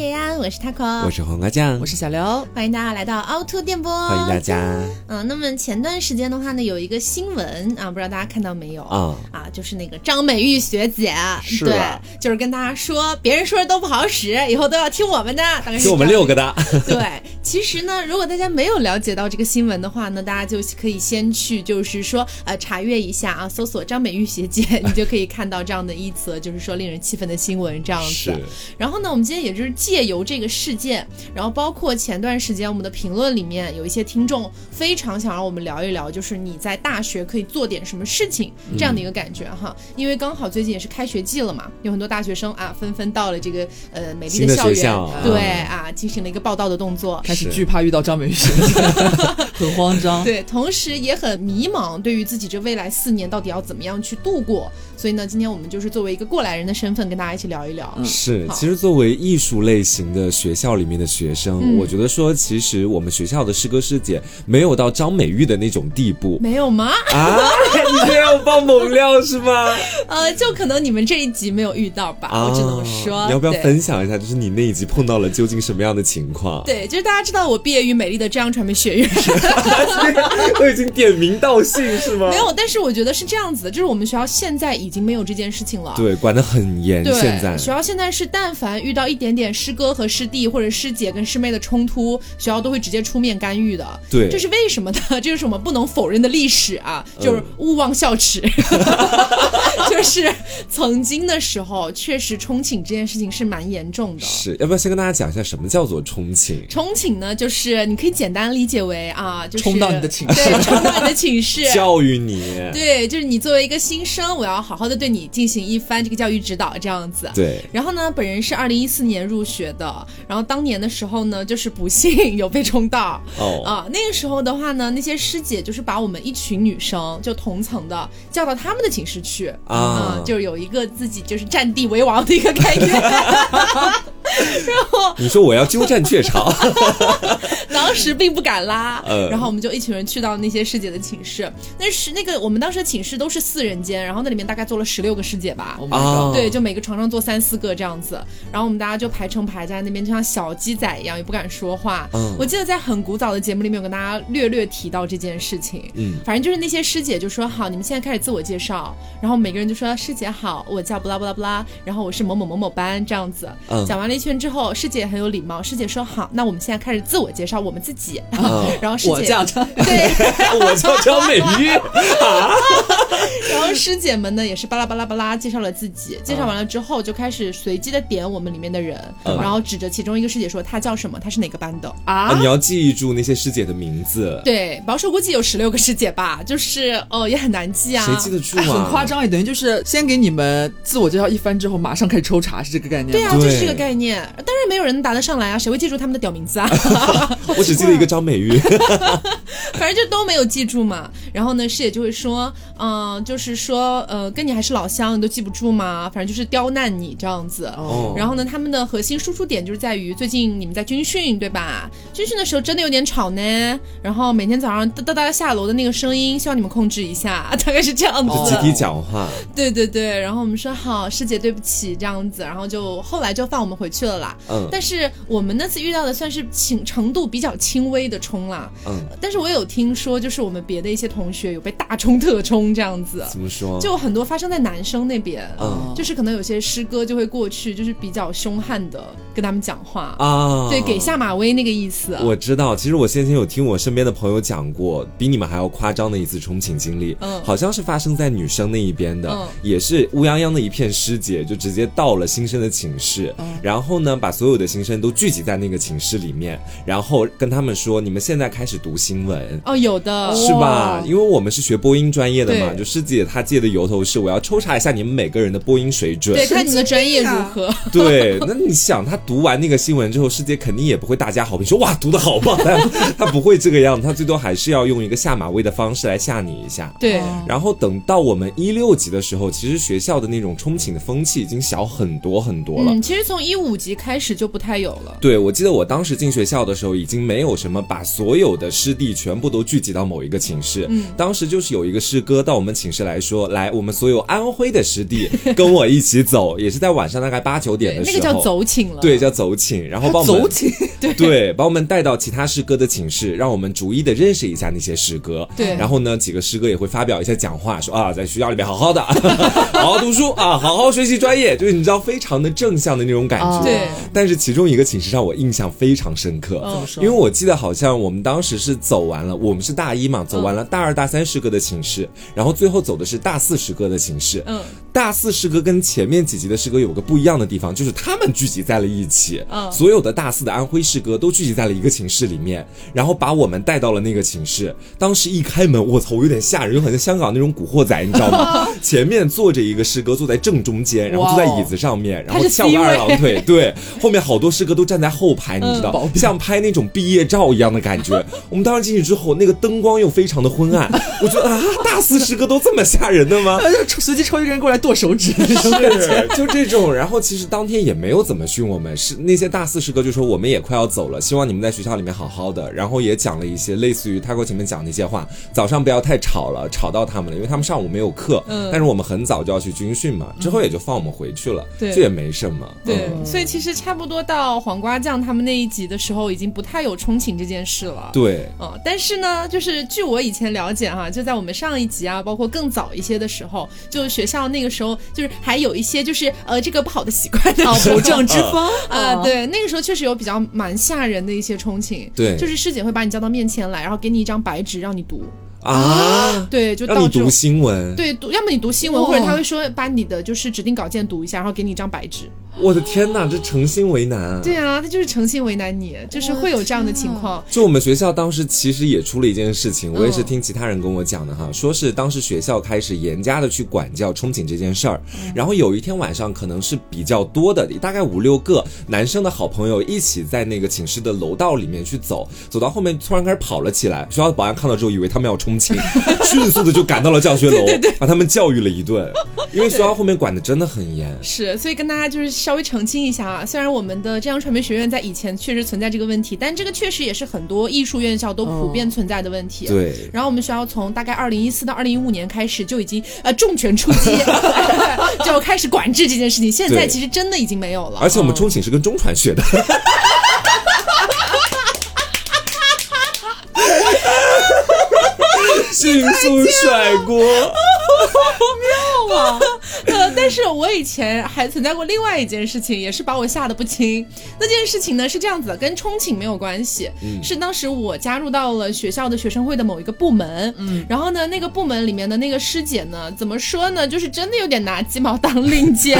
野呀，我是 taco，我是黄瓜酱，我是小刘，欢迎大家来到凹凸电波，欢迎大家。嗯，那么前段时间的话呢，有一个新闻啊，不知道大家看到没有？啊？啊，就是那个张美玉学姐，对，就是跟大家说，别人说的都不好使，以后都要听我们的，大概是听我们六个的。对，其实呢，如果大家没有了解到这个新闻的话呢，大家就可以先去，就是说呃查阅一下啊，搜索张美玉学姐，你就可以看到这样的一则，就是说令人气愤的新闻这样子。然后呢，我们今天也就是借由这个事件，然后包括前段时间我们的评论里面有一些听众非常想让我们聊一聊，就是你在大学可以做点什么事情这样的一个感觉哈。因为刚好最近也是开学季了嘛，有很多大学生啊纷纷到了这个呃美丽的校园，对啊，进行了一个报道的动作，开始惧怕遇到张美玉，很慌张，对，同时也很迷茫，对于自己这未来四年到底要怎么样去度过。所以呢，今天我们就是作为一个过来人的身份，跟大家一起聊一聊。是，其实作为艺术类型的学校里面的学生，我觉得说，其实我们学校的师哥师姐没有到张美玉的那种地步。没有吗？啊，你没有爆猛料是吗？呃，就可能你们这一集没有遇到吧，我只能说。你要不要分享一下，就是你那一集碰到了究竟什么样的情况？对，就是大家知道我毕业于美丽的浙江传媒学院，都已经点名道姓是吗？没有，但是我觉得是这样子的，就是我们学校现在已经没有这件事情了。对，管得很严。现在学校现在是，但凡遇到一点点师哥和师弟或者师姐跟师妹的冲突，学校都会直接出面干预的。对，这是为什么呢？这就是我们不能否认的历史啊，就是勿忘校耻。就是曾经的时候，确实冲寝这件事情是蛮严重的。是要不要先跟大家讲一下什么叫做冲寝？冲寝呢，就是你可以简单理解为啊，就是冲到你的寝室，对，冲到你的寝室，教育你。对，就是你作为一个新生，我要好好的对你进行一番这个教育指导，这样子。对。然后呢，本人是二零一四年入学的，然后当年的时候呢，就是不幸 有被冲到。哦。啊，那个时候的话呢，那些师姐就是把我们一群女生，就同层的叫到他们的寝室去啊，就有一个自己就是占地为王的一个概念。然后你说我要鸠占鹊巢，当时并不敢拉。然后我们就一群人去到那些师姐的寝室，那是那个我们当时的寝室都是四人间，然后那里面大概坐了十六个师姐吧。啊。对，就每个床上坐三四个这样子，然后我们大家就排成排在那边，就像小鸡仔一样，也不敢说话。嗯。我记得在很古早的节目里面有跟大家略略提到这件事情。嗯。反正就是那些师姐就说好，你们现在开始自我介绍，然后每个人就说师姐好，我叫布拉布拉布拉，然后我是某某某某班这样子。嗯。讲完了一圈之后，师姐很有礼貌，师姐说好，那我们现在开始自我介绍我们自己。然后师姐我叫张，对，我叫张美玉。然后师姐们呢也是巴拉巴拉巴拉介绍了自己，介绍完了之后就开始随机的点我们里面的人，然后指着其中一个师姐说她叫什么，她是哪个班的啊？你要记住那些师姐的名字。对，保守估计有十六个师姐吧，就是哦也很难记啊。谁记得住啊？很夸张，也等于就是先给你们自我介绍一番之后，马上开始抽查，是这个概念。对啊，就是这个概念。当然没有人答得上来啊，谁会记住他们的屌名字啊？我只记得一个张美玉，反正就都没有记住嘛。然后呢，师姐就会说，嗯，就是说，呃，跟你还是老乡，你都记不住吗？反正就是刁难你这样子。哦。然后呢，他们的核心输出点就是在于最近你们在军训对吧？军训的时候真的有点吵呢。然后每天早上哒哒哒下楼的那个声音，希望你们控制一下，大概是这样子。集体讲话。对对对。然后我们说好，师姐对不起这样子。然后就后来就放我们回去了啦。嗯。但是我们那次遇到的算是轻程度比较轻微的冲啦。嗯。但是我有听说，就是我们别的一些同学有被大冲特冲这样子。怎么说？就很多发生在男生那边。嗯。就是可能有些师哥就会过去，就是比较凶悍的跟他们讲话啊。对，给下马威那个意思。我知道，其实我先前有听我身边的朋友讲过，比你们还要夸张的一次冲寝经历。嗯。好像是发生在女生那一边的，嗯也是乌泱泱的一片师姐，就直接到了新生的寝室，然后呢，把所有的新生都聚集在那个寝室里面，然后跟他们说：“你们现在开始读新闻。”哦，有的是吧？因为我们是学播音专业的嘛，就师姐她借的由头是我要抽查一下你们每个人的播音水准，对，看你们的专业如何。对，那你想，他读完那个新闻之后，师姐肯定也不会大加好评，说哇读的好棒，他不会这个样子，他最多还是要用一个下马威的方式来吓你一下。对，然后等到我们一六级的时候，其实学校的那种冲寝的风气已经小很多很多了。嗯，其实从一五级开始就不太有了。对，我记得我当时进学校的时候，已经没有什么把所有的师弟全部都聚集到某一个寝室。嗯，当时就是有一个师哥到我们寝室来说，来，我们所有安徽的师弟跟我一起走，也是在晚上大概八九点的时候，那个叫走寝了，对，叫走寝，然后帮我们走寝，对对，把我们带到其他师哥的寝室，让我们逐一的认识一下那些师哥。对，然后呢，几个师哥也会发表一些讲话，说啊，在学校里面好好的，好好读书啊，好好学习专业，就是你知道非常的正向的那种感觉。对，但是其中一个寝室让我印象非常深刻，因为我记得好像我们当时是走完了，我们是大一嘛，走完了大二大三师哥的寝室，然后最后走的是大四师哥的寝室。嗯，大四师哥跟前面几级的师哥有个不一样的地方，就是他们聚集在了一起。嗯，所有的大四的安徽师哥都聚集在了一个寝室里面，然后把我们带到了那个寝室。当时一开门，我操，我有点吓人，就很像香港那种古惑仔，你知道吗？前面坐着一个师哥，坐在正中间，然后坐在椅子上面，然后翘个二郎腿。对，后面好多师哥都站在后排，你知道，像拍那种毕业照一样的感觉。我们当时进去之后，那个灯光又非常的昏暗，我觉得啊，大四师哥都这么吓人的吗？随机抽一个人过来剁手指，是就这种。然后其实当天也没有怎么训我们，是那些大四师哥就说我们也快要走了，希望你们在学校里面好好的。然后也讲了一些类似于他给我前面讲那些话，早上不要太吵了，吵到他们了，因为他们上午没有课。嗯。但是我们很早就要去军训嘛，之后也就放我们回去了。对。这也没什么。对。所以其实差不多到黄瓜酱他们那一集的时候，已经不太有憧憬这件事了。对。嗯，但是呢，就是据我以前了解哈，就在我们上一集啊，包括更早一些的时候，就学校那个时候，就是还有一些就是呃这个不好的习惯的，不正之风啊。对，那个时候确实有比较蛮吓人的一些憧憬。对，就是师姐会把你叫到面前来，然后给你一张白纸让你读。啊，对，就让你读新闻，对，读，要么你读新闻，或者他会说把你的就是指定稿件读一下，然后给你一张白纸。我的天哪，这诚心为难。对啊，他就是诚心为难你，就是会有这样的情况。就我们学校当时其实也出了一件事情，我也是听其他人跟我讲的哈，说是当时学校开始严加的去管教憧憬这件事儿。然后有一天晚上，可能是比较多的，大概五六个男生的好朋友一起在那个寝室的楼道里面去走，走到后面突然开始跑了起来。学校的保安看到之后，以为他们要冲寝，迅速的就赶到了教学楼，把他们教育了一顿。因为学校后面管的真的很严。是，所以跟大家就是。稍微澄清一下啊，虽然我们的浙江传媒学院在以前确实存在这个问题，但这个确实也是很多艺术院校都普遍存在的问题。对。然后我们学校从大概二零一四到二零一五年开始就已经呃重拳出击，就开始管制这件事情。现在其实真的已经没有了。而且我们中寝是跟中传学的。迅速甩锅。妙啊！呃，但是我以前还存在过另外一件事情，也是把我吓得不轻。那件事情呢是这样子的，跟憧憬没有关系，是当时我加入到了学校的学生会的某一个部门，嗯，然后呢，那个部门里面的那个师姐呢，怎么说呢，就是真的有点拿鸡毛当令箭。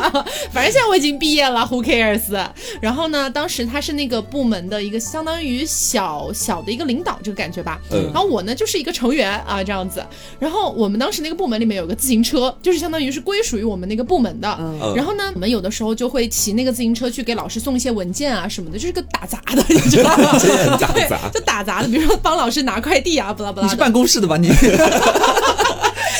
反正现在我已经毕业了，Who cares？然后呢，当时他是那个部门的一个相当于小小的一个领导这个感觉吧，嗯，然后我呢就是一个成员啊这样子，然后我们当时那个部门里面有个自行车，就是相当于是。归属于我们那个部门的，然后呢，我们有的时候就会骑那个自行车去给老师送一些文件啊什么的，就是个打杂的，你知道吗？打杂，就打杂的，比如说帮老师拿快递啊，不拉不拉。你是办公室的吧？你。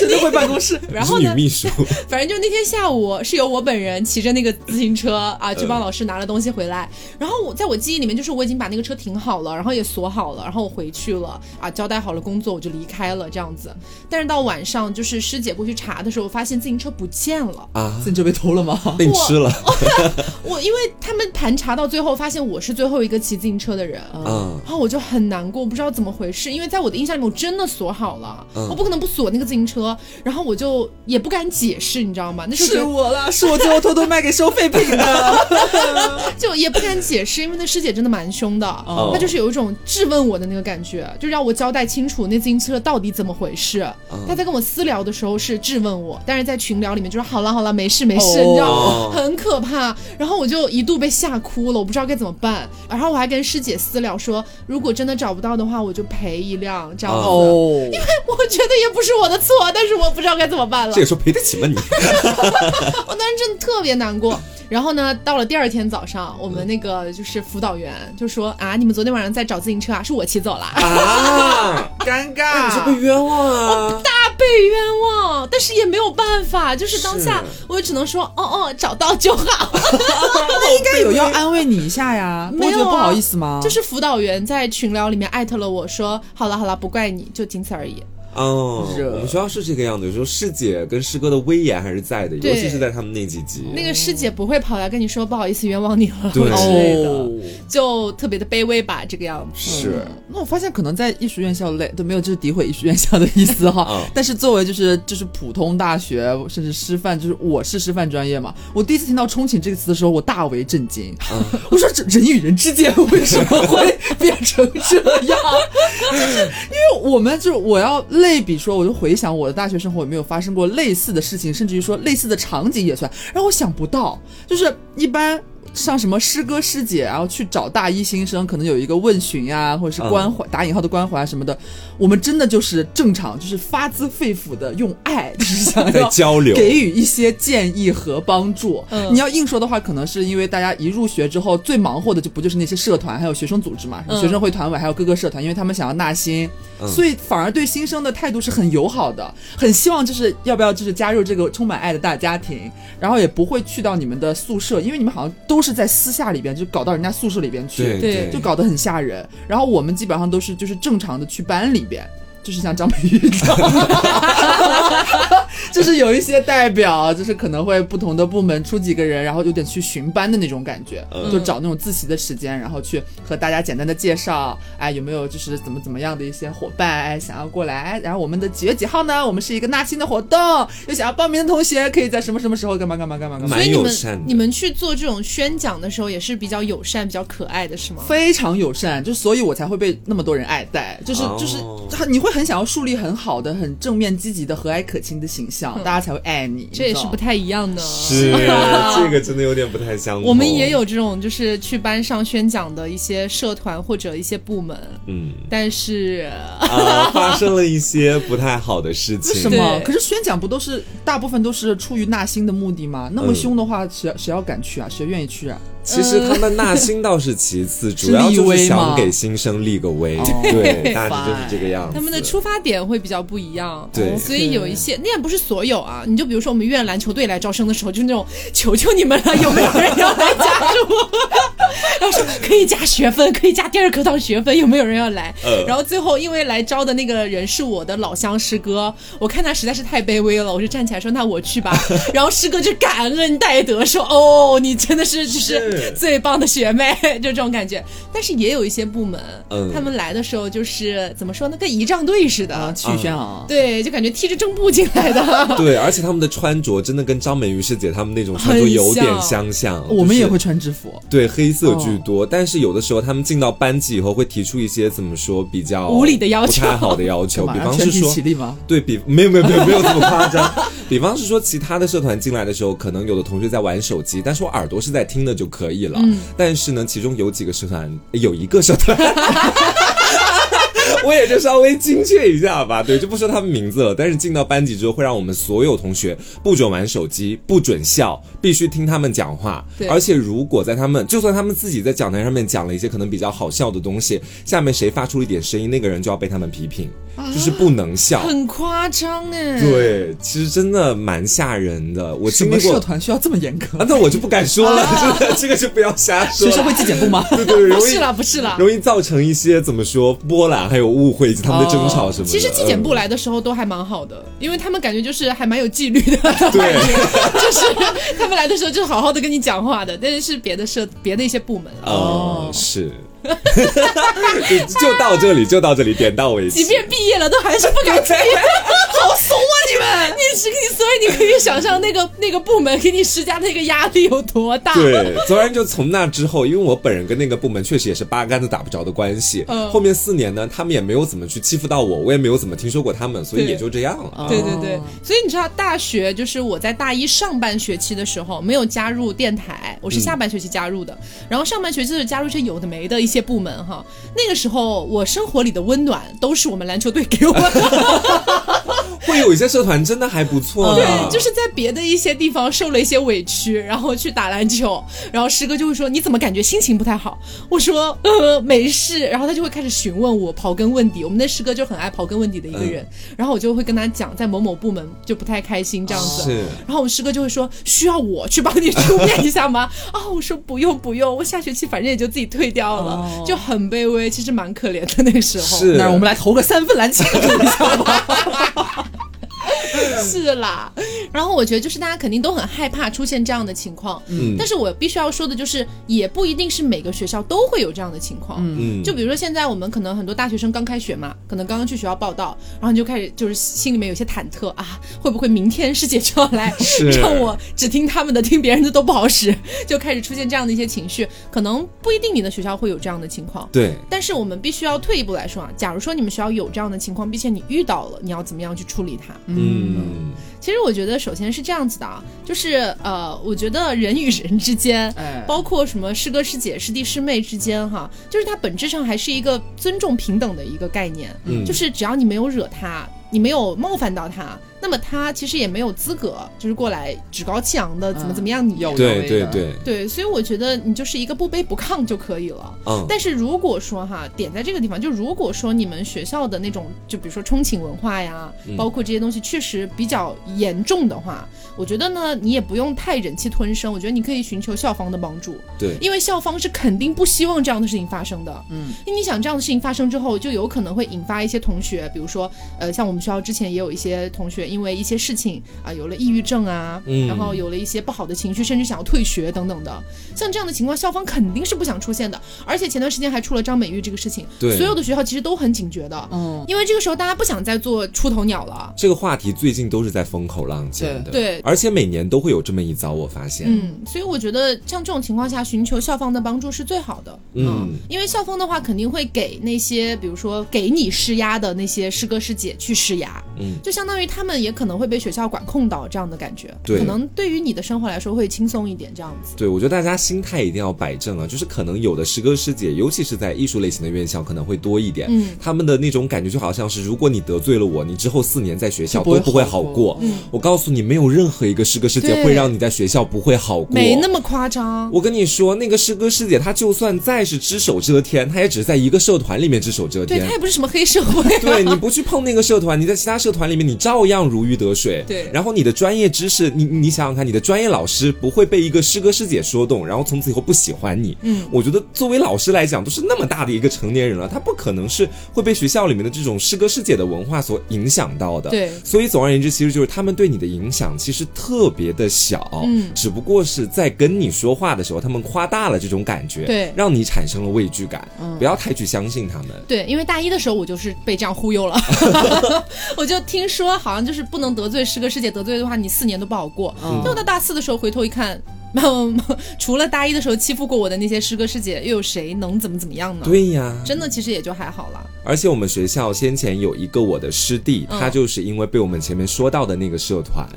真的会办公室，然后呢？女秘书，反正就那天下午是由我本人骑着那个自行车啊，去帮老师拿了东西回来。然后我在我记忆里面，就是我已经把那个车停好了，然后也锁好了，然后我回去了啊，交代好了工作，我就离开了这样子。但是到晚上，就是师姐过去查的时候，发现自行车不见了啊！自行车被偷了吗？被吃了。我因为他们盘查到最后，发现我是最后一个骑自行车的人，嗯，然后我就很难过，不知道怎么回事，因为在我的印象里面，我真的锁好了，我不可能不锁那个自行车。然后我就也不敢解释，你知道吗？那是我了，是我最后偷偷卖给收废品的，就也不敢解释，因为那师姐真的蛮凶的，她就是有一种质问我的那个感觉，就让我交代清楚那自行车到底怎么回事。她在跟我私聊的时候是质问我，但是在群聊里面就说好了好了，没事没事，你知道吗？很可怕。然后我就一度被吓哭了，我不知道该怎么办。然后我还跟师姐私聊说，如果真的找不到的话，我就赔一辆这样子，因为我觉得也不是我的错，但是我。不知道该怎么办了。这个时候赔得起吗你？我当时真的特别难过。然后呢，到了第二天早上，我们那个就是辅导员就说啊，你们昨天晚上在找自行车啊，是我骑走了啊，尴尬，你是被冤枉啊，我大。被冤枉，但是也没有办法，就是当下我也只能说，哦哦，找到就好。那应该有要安慰你一下呀，没有不好意思吗？就是辅导员在群聊里面艾特了我说，好了好了，不怪你，就仅此而已。哦，我们学校是这个样子。有时候师姐跟师哥的威严还是在的，尤其是在他们那几集。那个师姐不会跑来跟你说不好意思，冤枉你了，对 的，就特别的卑微吧，这个样子。是。那我发现可能在艺术院校类都没有就是诋毁艺术院校的意思哈。但是作为就是就是普通大学甚至师范，就是我是师范专业嘛，我第一次听到“憧憬”这个词的时候，我大为震惊。我说这人与人之间为什么会变成这样？就是因为我们就是我要。类比说，我就回想我的大学生活有没有发生过类似的事情，甚至于说类似的场景也算，让我想不到，就是一般。像什么师哥师姐，然后去找大一新生，可能有一个问询呀，或者是关怀打引号的关怀什么的。我们真的就是正常，就是发自肺腑的用爱，就是想要 交流，给予一些建议和帮助。你要硬说的话，可能是因为大家一入学之后最忙活的就不就是那些社团，还有学生组织嘛，学生会团委，还有各个社团，因为他们想要纳新，所以反而对新生的态度是很友好的，很希望就是要不要就是加入这个充满爱的大家庭，然后也不会去到你们的宿舍，因为你们好像都。都是在私下里边就搞到人家宿舍里边去，对，就搞得很吓人。然后我们基本上都是就是正常的去班里边。就是像张美玉这样，就是有一些代表，就是可能会不同的部门出几个人，然后有点去巡班的那种感觉，就找那种自习的时间，然后去和大家简单的介绍，哎，有没有就是怎么怎么样的一些伙伴，哎，想要过来，然后我们的几月几号呢？我们是一个纳新的活动，有想要报名的同学，可以在什么什么时候干嘛干嘛干嘛干嘛。所以你们你们去做这种宣讲的时候，也是比较友善、比较可爱的是吗？非常友善，就所以我才会被那么多人爱戴，就是就是你会。很想要树立很好的、很正面、积极的、和蔼可亲的形象，大家才会爱你。这也是不太一样的，是 这个真的有点不太相同。我们也有这种，就是去班上宣讲的一些社团或者一些部门，嗯，但是啊，发生了一些不太好的事情。为 什么？可是宣讲不都是大部分都是出于纳新的目的吗？那么凶的话，谁谁要敢去啊？谁愿意去啊？其实他们纳新倒是其次，主要就是想给新生立个威，对，大致就是这个样子。他们的出发点会比较不一样，对，所以有一些那也不是所有啊。你就比如说我们院篮球队来招生的时候，就是那种求求你们了，有没有人要来加入？然后说可以加学分，可以加第二课堂学分，有没有人要来？然后最后因为来招的那个人是我的老乡师哥，我看他实在是太卑微了，我就站起来说那我去吧。然后师哥就感恩戴德说哦，你真的是就是。最棒的学妹，就这种感觉。但是也有一些部门，嗯他们来的时候就是怎么说呢，跟仪仗队似的，曲宣啊，对，就感觉踢着正步进来的。对，而且他们的穿着真的跟张美玉师姐他们那种穿着有点相像。我们也会穿制服，对，黑色居多。但是有的时候他们进到班级以后，会提出一些怎么说比较无理的要求，不太好的要求。比方是说，吗？对比没有没有没有没有这么夸张。比方是说，其他的社团进来的时候，可能有的同学在玩手机，但是我耳朵是在听的就可以了。嗯，但是呢，其中有几个社团，有一个社团。我也就稍微精确一下吧，对，就不说他们名字了。但是进到班级之后，会让我们所有同学不准玩手机，不准笑，必须听他们讲话。而且如果在他们，就算他们自己在讲台上面讲了一些可能比较好笑的东西，下面谁发出一点声音，那个人就要被他们批评，就是不能笑。很夸张哎。对，其实真的蛮吓人的。我经历过社团需要这么严格？那我就不敢说了，真的，这个就不要瞎说。学生会纪检部吗？对对，容易不是啦，不是啦，容易造成一些怎么说波澜，还有。误会以及他们的争吵什么？其实纪检部来的时候都还蛮好的，因为他们感觉就是还蛮有纪律的。对，就是他们来的时候就好好的跟你讲话的，但是是别的社别的一些部门。哦，是。就到这里，就到这里，点到为止。即便毕业了，都还是不敢毕业，好怂啊！你们，你是你，所以你可以想象那个那个部门给你施加的那个压力有多大。对，昨然就从那之后，因为我本人跟那个部门确实也是八竿子打不着的关系。嗯。后面四年呢，他们也没有怎么去欺负到我，我也没有怎么听说过他们，所以也就这样了。对对对，所以你知道，大学就是我在大一上半学期的时候没有加入电台，我是下半学期加入的，然后上半学期就加入一些有的没的一。些部门哈，那个时候我生活里的温暖都是我们篮球队给我的。会有一些社团真的还不错，对，就是在别的一些地方受了一些委屈，然后去打篮球，然后师哥就会说你怎么感觉心情不太好？我说呃没事，然后他就会开始询问我，刨根问底。我们的师哥就很爱刨根问底的一个人，然后我就会跟他讲，在某某部门就不太开心这样子，然后我们师哥就会说需要我去帮你出面一下吗？啊，我说不用不用，我下学期反正也就自己退掉了，就很卑微，其实蛮可怜的那个时候。是，那我们来投个三分篮球一下吧。是啦，然后我觉得就是大家肯定都很害怕出现这样的情况，嗯，但是我必须要说的就是，也不一定是每个学校都会有这样的情况，嗯，就比如说现在我们可能很多大学生刚开学嘛，可能刚刚去学校报道，然后你就开始就是心里面有些忐忑啊，会不会明天师姐就要来？让我只听他们的，听别人的都不好使，就开始出现这样的一些情绪，可能不一定你的学校会有这样的情况，对，但是我们必须要退一步来说啊，假如说你们学校有这样的情况，并且你遇到了，你要怎么样去处理它？嗯。嗯，其实我觉得首先是这样子的啊，就是呃，我觉得人与人之间，包括什么师哥师姐、师弟师妹之间，哈，就是它本质上还是一个尊重平等的一个概念，嗯，就是只要你没有惹他，你没有冒犯到他。那么他其实也没有资格，就是过来趾高气扬的怎么怎么样你。对对对对，所以我觉得你就是一个不卑不亢就可以了。嗯。但是如果说哈，点在这个地方，就如果说你们学校的那种，就比如说冲寝文化呀，包括这些东西确实比较严重的话，我觉得呢，你也不用太忍气吞声。我觉得你可以寻求校方的帮助。对。因为校方是肯定不希望这样的事情发生的。嗯。因为你想这样的事情发生之后，就有可能会引发一些同学，比如说呃，像我们学校之前也有一些同学。因为一些事情啊，有了抑郁症啊，然后有了一些不好的情绪，甚至想要退学等等的，像这样的情况，校方肯定是不想出现的。而且前段时间还出了张美玉这个事情，对，所有的学校其实都很警觉的，嗯，因为这个时候大家不想再做出头鸟了。这个话题最近都是在风口浪尖的，对，而且每年都会有这么一遭，我发现，嗯，所以我觉得像这种情况下，寻求校方的帮助是最好的，嗯，因为校方的话肯定会给那些比如说给你施压的那些师哥师姐去施压，嗯，就相当于他们。也可能会被学校管控到这样的感觉，对，可能对于你的生活来说会轻松一点，这样子。对，我觉得大家心态一定要摆正啊，就是可能有的师哥师姐，尤其是在艺术类型的院校，可能会多一点。嗯，他们的那种感觉就好像是，如果你得罪了我，你之后四年在学校都不会好过。嗯，我告诉你，没有任何一个师哥师姐会让你在学校不会好过，没那么夸张。我跟你说，那个师哥师姐，他就算再是只手遮天，他也只是在一个社团里面只手遮天，对他也不是什么黑社会。对，你不去碰那个社团，你在其他社团里面，你照样如鱼得水。对，然后你的专业知识，你你想想看，你的专业老师不会被一个师哥师姐说动，然后从此以后不喜欢你。嗯，我觉得作为老师来讲，都是那么大的一个成年人了，他不可能是会被学校里面的这种师哥师姐的文化所影响到的。对，所以总而言之，其实就是他们对你的影响其实特别的小，嗯，只不过是在跟你说话的时候，他们夸大了这种感觉，对，让你产生了畏惧感。嗯，不要太去相信他们。对，因为大一的时候我就是被这样忽悠了，我就听说好像就是不能得罪师。哥师姐得罪的话，你四年都不好过。又到大四的时候，回头一看。除了大一的时候欺负过我的那些师哥师姐，又有谁能怎么怎么样呢？对呀，真的其实也就还好了。而且我们学校先前有一个我的师弟，他就是因为被我们前面说到的那个社团，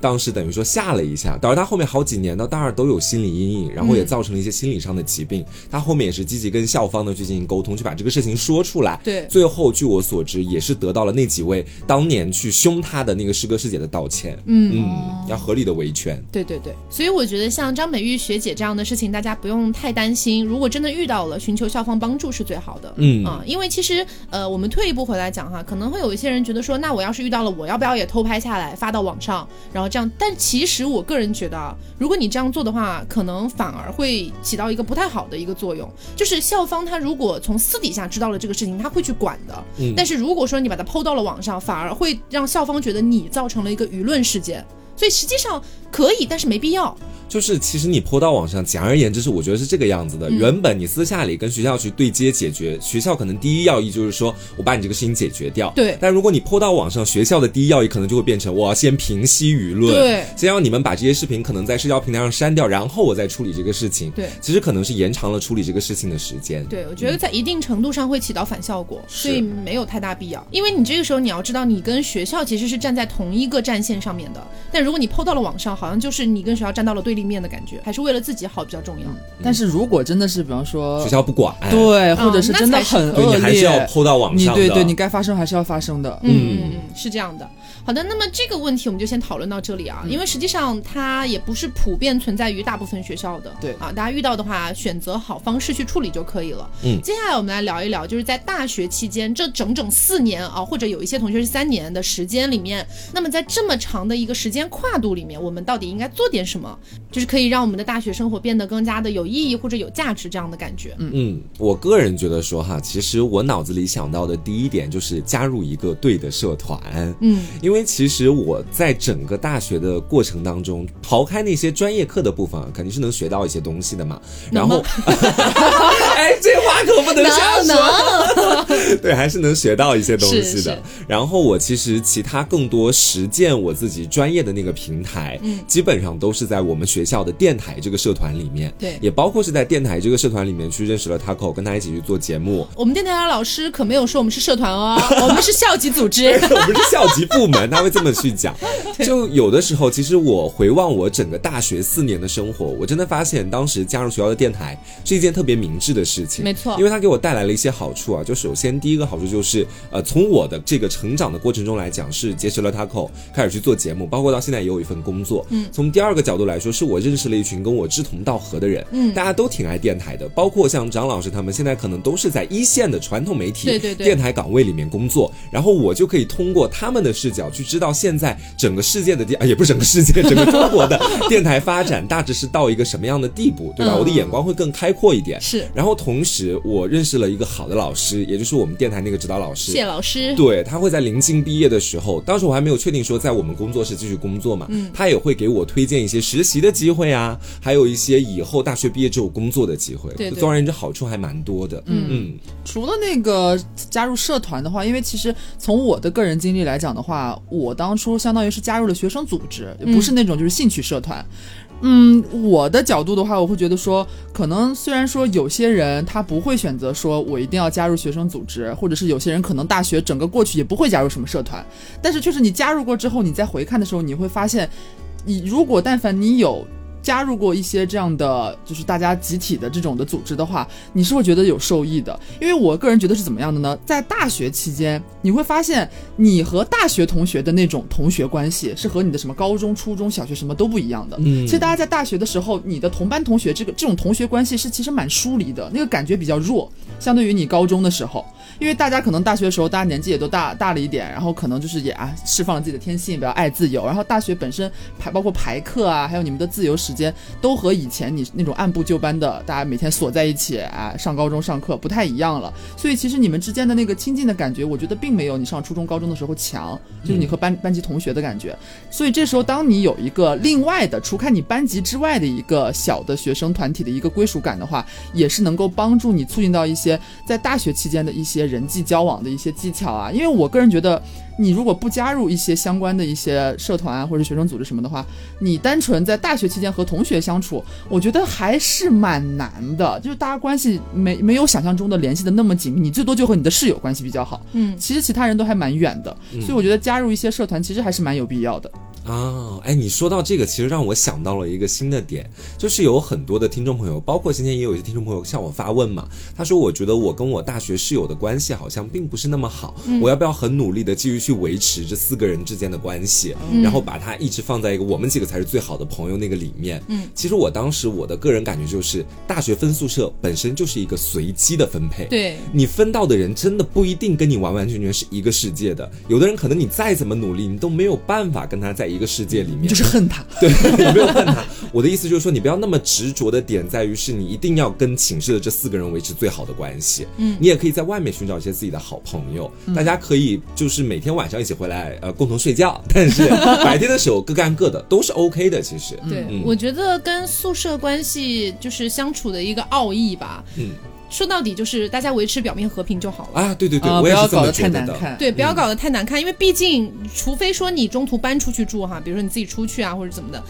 当时等于说吓了一下，导致他后面好几年到，大二都有心理阴影，然后也造成了一些心理上的疾病。他后面也是积极跟校方呢去进行沟通，去把这个事情说出来。对，最后据我所知，也是得到了那几位当年去凶他的那个师哥师姐的道歉。嗯嗯，要合理的维权。对对对，所以我觉得像张美玉学。姐这样的事情，大家不用太担心。如果真的遇到了，寻求校方帮助是最好的。嗯啊，因为其实呃，我们退一步回来讲哈，可能会有一些人觉得说，那我要是遇到了，我要不要也偷拍下来发到网上，然后这样？但其实我个人觉得，如果你这样做的话，可能反而会起到一个不太好的一个作用。就是校方他如果从私底下知道了这个事情，他会去管的。嗯，但是如果说你把它抛到了网上，反而会让校方觉得你造成了一个舆论事件。所以实际上可以，但是没必要。就是其实你泼到网上，简而言之是我觉得是这个样子的。原本你私下里跟学校去对接解决，学校可能第一要义就是说我把你这个事情解决掉。对。但如果你泼到网上，学校的第一要义可能就会变成我要先平息舆论，对，先让你们把这些视频可能在社交平台上删掉，然后我再处理这个事情。对。其实可能是延长了处理这个事情的时间。对，我觉得在一定程度上会起到反效果，所以没有太大必要。因为你这个时候你要知道，你跟学校其实是站在同一个战线上面的。但如果你泼到了网上，好像就是你跟学校站到了对立。面的感觉，还是为了自己好比较重要。但是如果真的是比方说学校不管，对，或者是真的很恶劣，你还是要抛到网上的。对对，你该发生还是要发生的。嗯嗯嗯，是这样的。好的，那么这个问题我们就先讨论到这里啊，因为实际上它也不是普遍存在于大部分学校的。对啊，大家遇到的话，选择好方式去处理就可以了。嗯，接下来我们来聊一聊，就是在大学期间这整整四年啊，或者有一些同学是三年的时间里面，那么在这么长的一个时间跨度里面，我们到底应该做点什么，就是可以让我们的大学生活变得更加的有意义或者有价值这样的感觉。嗯嗯，我个人觉得说哈，其实我脑子里想到的第一点就是加入一个对的社团。嗯，因为其实我。我在整个大学的过程当中，刨开那些专业课的部分，肯定是能学到一些东西的嘛。然后，哎，这话可不能瞎说。对，还是能学到一些东西的。然后我其实其他更多实践我自己专业的那个平台，嗯，基本上都是在我们学校的电台这个社团里面。对，也包括是在电台这个社团里面去认识了 Taco，跟他一起去做节目。我们电台的老师可没有说我们是社团哦，我们是校级组织，我们是校级部门，他会这么去。讲，就有的时候，其实我回望我整个大学四年的生活，我真的发现当时加入学校的电台是一件特别明智的事情。没错，因为它给我带来了一些好处啊。就首先第一个好处就是，呃，从我的这个成长的过程中来讲，是结识了 Taco，开始去做节目，包括到现在也有一份工作。嗯，从第二个角度来说，是我认识了一群跟我志同道合的人。嗯，大家都挺爱电台的，包括像张老师他们，现在可能都是在一线的传统媒体对对对电台岗位里面工作。然后我就可以通过他们的视角去知道现在。整个世界的电 啊，也不是整个世界，整个中国的电台发展大致是到一个什么样的地步，对吧？我的眼光会更开阔一点。是。然后同时，我认识了一个好的老师，也就是我们电台那个指导老师谢老师。对他会在临近毕业的时候，当时我还没有确定说在我们工作室继续工作嘛，嗯，他也会给我推荐一些实习的机会啊，还有一些以后大学毕业之后工作的机会。对，总而言之，好处还蛮多的。嗯嗯。除了那个加入社团的话，因为其实从我的个人经历来讲的话，我当初相当于是加入了学生组织，不是那种就是兴趣社团。嗯，嗯我的角度的话，我会觉得说，可能虽然说有些人他不会选择说我一定要加入学生组织，或者是有些人可能大学整个过去也不会加入什么社团，但是确实你加入过之后，你再回看的时候，你会发现，你如果但凡你有。加入过一些这样的，就是大家集体的这种的组织的话，你是会觉得有受益的。因为我个人觉得是怎么样的呢？在大学期间，你会发现你和大学同学的那种同学关系是和你的什么高中、初中小学什么都不一样的。嗯，其实大家在大学的时候，你的同班同学这个这种同学关系是其实蛮疏离的，那个感觉比较弱，相对于你高中的时候。因为大家可能大学的时候，大家年纪也都大大了一点，然后可能就是也啊释放了自己的天性，比较爱自由。然后大学本身排包括排课啊，还有你们的自由时间，都和以前你那种按部就班的大家每天锁在一起啊上高中上课不太一样了。所以其实你们之间的那个亲近的感觉，我觉得并没有你上初中高中的时候强，就是你和班班级同学的感觉。所以这时候当你有一个另外的，除开你班级之外的一个小的学生团体的一个归属感的话，也是能够帮助你促进到一些在大学期间的一些。人际交往的一些技巧啊，因为我个人觉得，你如果不加入一些相关的一些社团啊或者学生组织什么的话，你单纯在大学期间和同学相处，我觉得还是蛮难的，就是大家关系没没有想象中的联系的那么紧密，你最多就和你的室友关系比较好，嗯，其实其他人都还蛮远的，所以我觉得加入一些社团其实还是蛮有必要的。啊，哎，你说到这个，其实让我想到了一个新的点，就是有很多的听众朋友，包括今天也有一些听众朋友向我发问嘛。他说，我觉得我跟我大学室友的关系好像并不是那么好，我要不要很努力的继续去维持这四个人之间的关系，然后把它一直放在一个我们几个才是最好的朋友那个里面？嗯，其实我当时我的个人感觉就是，大学分宿舍本身就是一个随机的分配，对。你分到的人真的不一定跟你完完全全是一个世界的，有的人可能你再怎么努力，你都没有办法跟他在一个世界里面。就是恨他，对，没有恨他。我的意思就是说，你不要那么执着的点在于是你一定要跟寝室的这四个人维持最好的关系。嗯，你也可以在外面寻找一些自己的好朋友，大家可以就是每天晚上一起回来呃共同睡觉，但是白天的时候各干各的都是 OK 的。其实，对，我觉得跟宿舍关系就是相处的一个奥义吧。嗯。说到底就是大家维持表面和平就好了啊！对对对，不要搞得太难看。对，不要搞得太难看，因为毕竟，除非说你中途搬出去住哈，比如说你自己出去啊，或者怎么的。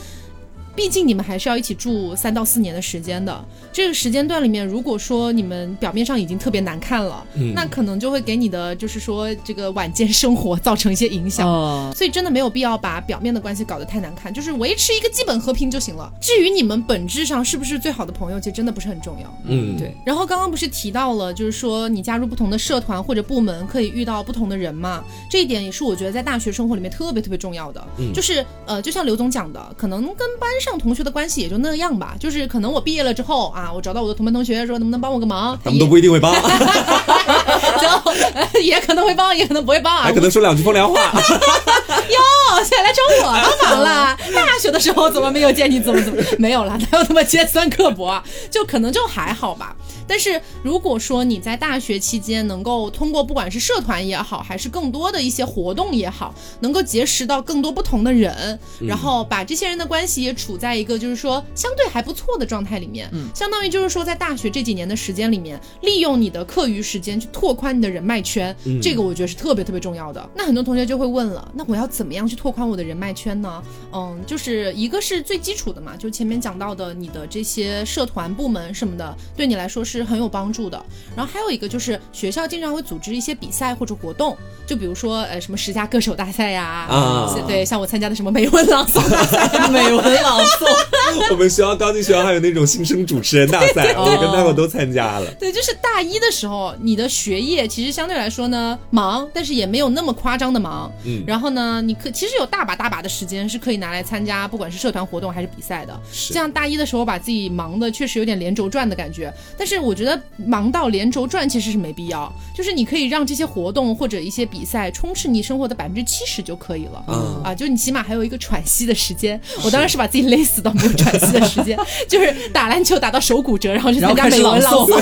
毕竟你们还是要一起住三到四年的时间的。这个时间段里面，如果说你们表面上已经特别难看了，那可能就会给你的就是说这个晚间生活造成一些影响。所以真的没有必要把表面的关系搞得太难看，就是维持一个基本和平就行了。至于你们本质上是不是最好的朋友，其实真的不是很重要。嗯，对。然后刚刚不是提到了，就是说你加入不同的社团或者部门，可以遇到不同的人嘛？这一点也是我觉得在大学生活里面特别特别重要的。嗯，就是呃，就像刘总讲的，可能跟班上同学的关系也就那样吧。就是可能我毕业了之后啊。啊，我找到我的同班同学说能不能帮我个忙，他们都不一定会帮，就也可能会帮，也可能不会帮，还可能说两句风凉话。哟，现在来找我帮忙了？大学的时候怎么没有见你？怎么怎么没有了？哪有那么尖酸刻薄啊？就可能就还好吧。但是如果说你在大学期间能够通过不管是社团也好，还是更多的一些活动也好，能够结识到更多不同的人，然后把这些人的关系也处在一个就是说相对还不错的状态里面，嗯，相当于就是说在大学这几年的时间里面，利用你的课余时间去拓宽你的人脉圈，这个我觉得是特别特别重要的。那很多同学就会问了，那我要怎么样去拓宽我的人脉圈呢？嗯，就是一个是最基础的嘛，就前面讲到的你的这些社团部门什么的，对你来说是。很有帮助的。然后还有一个就是学校经常会组织一些比赛或者活动，就比如说呃什么十佳歌手大赛呀，啊，对，像我参加的什么美文朗诵大赛，美文朗诵。我们学校刚进学校还有那种新生主持人大赛，我跟他们都参加了。对，就是大一的时候，你的学业其实相对来说呢忙，但是也没有那么夸张的忙。嗯。然后呢，你可其实有大把大把的时间是可以拿来参加，不管是社团活动还是比赛的。这样大一的时候把自己忙的确实有点连轴转的感觉，但是我。我觉得忙到连轴转其实是没必要，就是你可以让这些活动或者一些比赛充斥你生活的百分之七十就可以了。嗯啊，就你起码还有一个喘息的时间。我当然是把自己勒死到没有喘息的时间，就是打篮球打到手骨折，然后去参加美文朗诵。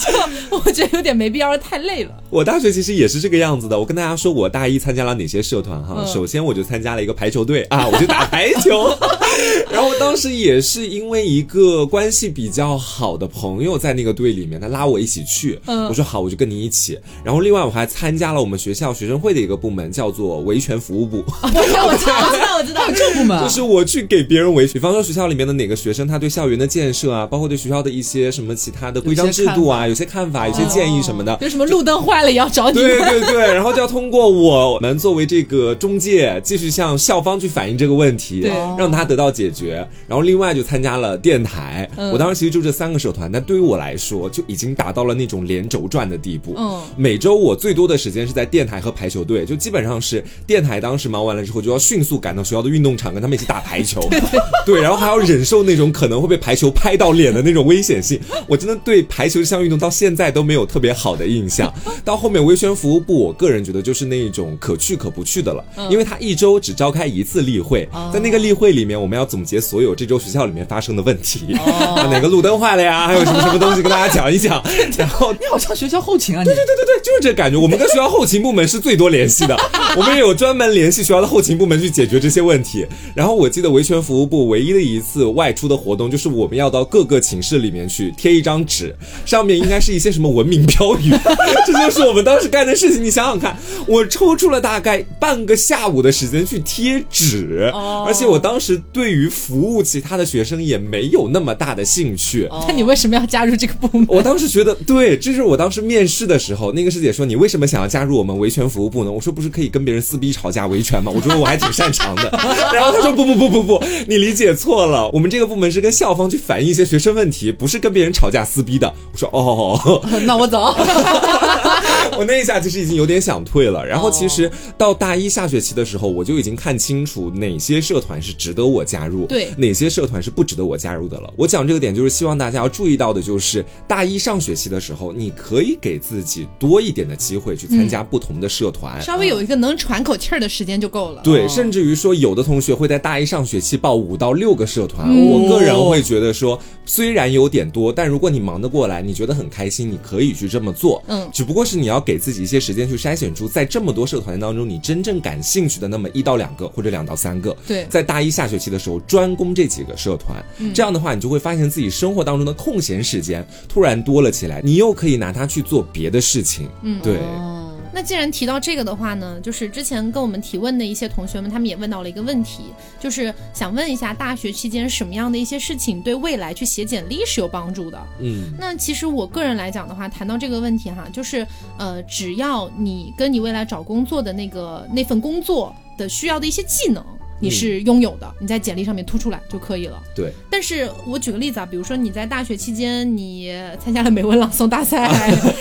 就 我觉得有点没必要，太累了。我大学其实也是这个样子的。我跟大家说，我大一参加了哪些社团哈？首先我就参加了一个排球队啊，我就打排球。然后当时也是因为一个关系比较好的朋友在那个队里面，他拉我一起去。嗯，我说好，我就跟你一起。然后另外我还参加了我们学校学生会的一个部门，叫做维权服务部。我知道，我知道，我知道，这部门就是我去给别人维权。比方说学校里面的哪个学生，他对校园的建设啊，包括对学校的一些什么其他的规章制度啊，有些看法，有些建议什么的。有什么路灯坏了也要找你。对对对，然后就要通过我们作为这个中介，继续向校方去反映这个问题，让他得到解决。然后另外就参加了电台，我当时其实就这三个社团，但对于我来说就已经达到了那种连轴转的地步。嗯，每周我最多的时间是在电台和排球队，就基本上是电台当时忙完了之后，就要迅速赶到学校的运动场跟他们一起打排球。对，然后还要忍受那种可能会被排球拍到脸的那种危险性。我真的对排球这项运动到现在都没有特别好的印象。到后面维权服务部，我个人觉得就是那一种可去可不去的了，因为他一周只召开一次例会，在那个例会里面，我们要总结所有。这周学校里面发生的问题，哪个路灯坏了呀？还有什么什么东西跟大家讲一讲。然后你好像学校后勤啊？对对对对对，就是这感觉。我们跟学校后勤部门是最多联系的，我们也有专门联系学校的后勤部门去解决这些问题。然后我记得维权服务部唯一的一次外出的活动，就是我们要到各个寝室里面去贴一张纸，上面应该是一些什么文明标语。这就是我们当时干的事情。你想想看，我抽出了大概半个下午的时间去贴纸，而且我当时对于服务。其他的学生也没有那么大的兴趣。那你为什么要加入这个部门？我当时觉得，对，这是我当时面试的时候，那个师姐说：“你为什么想要加入我们维权服务部呢？”我说：“不是可以跟别人撕逼吵架维权吗？”我觉得我还挺擅长的。然后他说：“不不不不不，你理解错了，我们这个部门是跟校方去反映一些学生问题，不是跟别人吵架撕逼的。”我说：“哦，那我走。”我那一下其实已经有点想退了。然后其实到大一下学期的时候，我就已经看清楚哪些社团是值得我加入，对哪。些社团是不值得我加入的了。我讲这个点，就是希望大家要注意到的，就是大一上学期的时候，你可以给自己多一点的机会去参加不同的社团，稍微有一个能喘口气儿的时间就够了。对，甚至于说，有的同学会在大一上学期报五到六个社团。我个人会觉得说，虽然有点多，但如果你忙得过来，你觉得很开心，你可以去这么做。嗯，只不过是你要给自己一些时间去筛选出在这么多社团当中，你真正感兴趣的那么一到两个或者两到三个。对，在大一下学期的时候专攻这几个社团。这样的话，你就会发现自己生活当中的空闲时间突然多了起来，你又可以拿它去做别的事情。嗯，对。那既然提到这个的话呢，就是之前跟我们提问的一些同学们，他们也问到了一个问题，就是想问一下大学期间什么样的一些事情对未来去写简历是有帮助的？嗯，那其实我个人来讲的话，谈到这个问题哈，就是呃，只要你跟你未来找工作的那个那份工作的需要的一些技能。你是拥有的，你在简历上面突出来就可以了。对，但是我举个例子啊，比如说你在大学期间，你参加了美文朗诵大赛，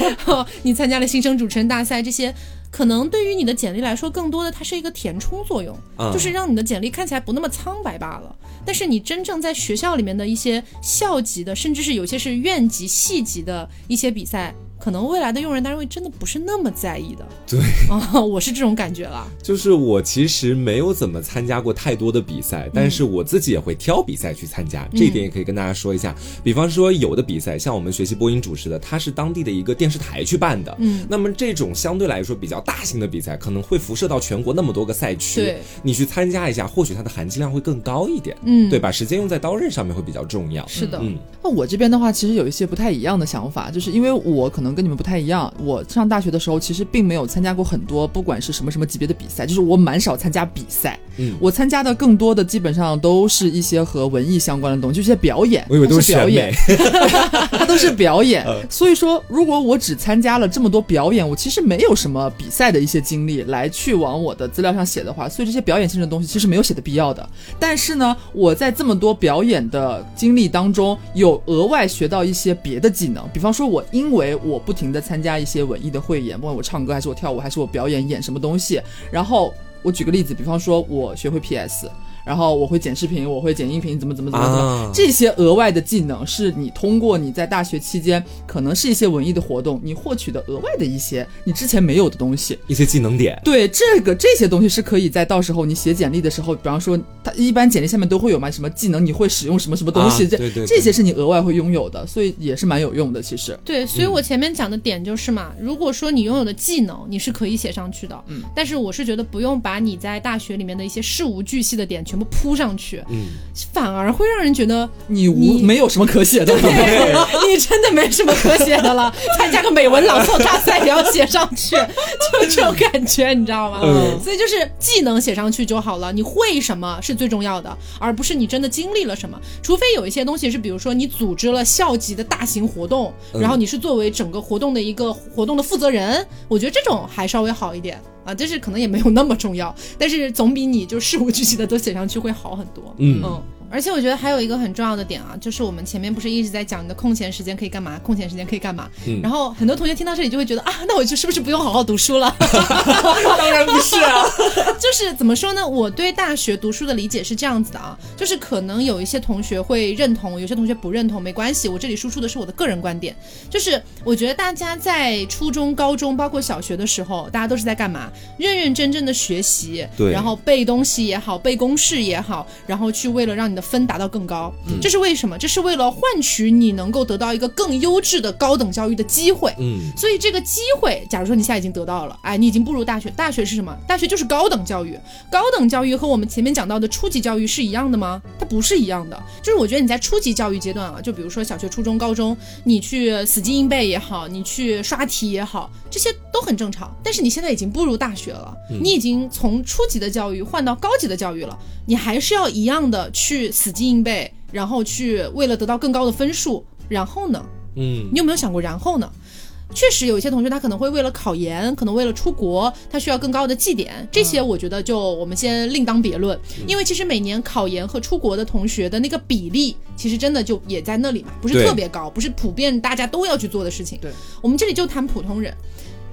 你参加了新生主持人大赛，这些可能对于你的简历来说，更多的它是一个填充作用，就是让你的简历看起来不那么苍白罢了。但是你真正在学校里面的一些校级的，甚至是有些是院级、系级的一些比赛。可能未来的用人单位真的不是那么在意的，对。啊，我是这种感觉了。就是我其实没有怎么参加过太多的比赛，但是我自己也会挑比赛去参加，这一点也可以跟大家说一下。比方说有的比赛，像我们学习播音主持的，它是当地的一个电视台去办的，嗯，那么这种相对来说比较大型的比赛，可能会辐射到全国那么多个赛区，对，你去参加一下，或许它的含金量会更高一点，嗯，对，把时间用在刀刃上面会比较重要。是的，嗯，那我这边的话，其实有一些不太一样的想法，就是因为我可能跟你们不太一样。我上大学的时候，其实并没有参加过很多，不管是什么什么级别的比赛，就是我蛮少参加比赛。嗯，我参加的更多的基本上都是一些和文艺相关的东西，就一些表演。我以为都是表演，它都是表演。所以说，如果我只参加了这么多表演，我其实没有什么比赛的一些经历来去往我的资料上写的话，所以这些表演性的东西其实没有写的必要的。但是呢，我在这么多表演的经历当中，有额外学到一些别的技能，比方说，我因为我不停的参加。一些文艺的汇演，不管我唱歌还是我跳舞还是我表演演什么东西，然后我举个例子，比方说我学会 PS。然后我会剪视频，我会剪音频，怎么怎么怎么怎么，这些额外的技能是你通过你在大学期间可能是一些文艺的活动，你获取的额外的一些你之前没有的东西，一些技能点。对，这个这些东西是可以在到时候你写简历的时候，比方说他一般简历下面都会有嘛，什么技能你会使用什么什么东西，这这些是你额外会拥有的，所以也是蛮有用的。其实。对，所以我前面讲的点就是嘛，如果说你拥有的技能你是可以写上去的，嗯，但是我是觉得不用把你在大学里面的一些事无巨细的点全部铺上去。嗯，反而会让人觉得你无没有什么可写的，你真的没什么可写的了。参加个美文朗诵大赛也要写上去，就这种感觉，你知道吗？所以就是技能写上去就好了。你会什么是最重要的，而不是你真的经历了什么。除非有一些东西是，比如说你组织了校级的大型活动，然后你是作为整个活动的一个活动的负责人，我觉得这种还稍微好一点。啊，就是可能也没有那么重要，但是总比你就事无巨细的都写上去会好很多。嗯嗯。而且我觉得还有一个很重要的点啊，就是我们前面不是一直在讲你的空闲时间可以干嘛，空闲时间可以干嘛。嗯。然后很多同学听到这里就会觉得啊，那我就是不是不用好好读书了？当然不是啊，就是怎么说呢？我对大学读书的理解是这样子的啊，就是可能有一些同学会认同，有些同学不认同，没关系，我这里输出的是我的个人观点。就是我觉得大家在初中、高中，包括小学的时候，大家都是在干嘛？认认真真的学习，对，然后背东西也好，背公式也好，然后去为了让你的。分达到更高，这是为什么？这是为了换取你能够得到一个更优质的高等教育的机会。嗯，所以这个机会，假如说你现在已经得到了，哎，你已经步入大学。大学是什么？大学就是高等教育。高等教育和我们前面讲到的初级教育是一样的吗？它不是一样的。就是我觉得你在初级教育阶段啊，就比如说小学、初中、高中，你去死记硬背也好，你去刷题也好，这些都很正常。但是你现在已经步入大学了，你已经从初级的教育换到高级的教育了，你还是要一样的去。死记硬背，然后去为了得到更高的分数，然后呢？嗯，你有没有想过然后呢？确实有一些同学他可能会为了考研，可能为了出国，他需要更高的绩点，这些我觉得就我们先另当别论。因为其实每年考研和出国的同学的那个比例，其实真的就也在那里嘛，不是特别高，不是普遍大家都要去做的事情。对，我们这里就谈普通人，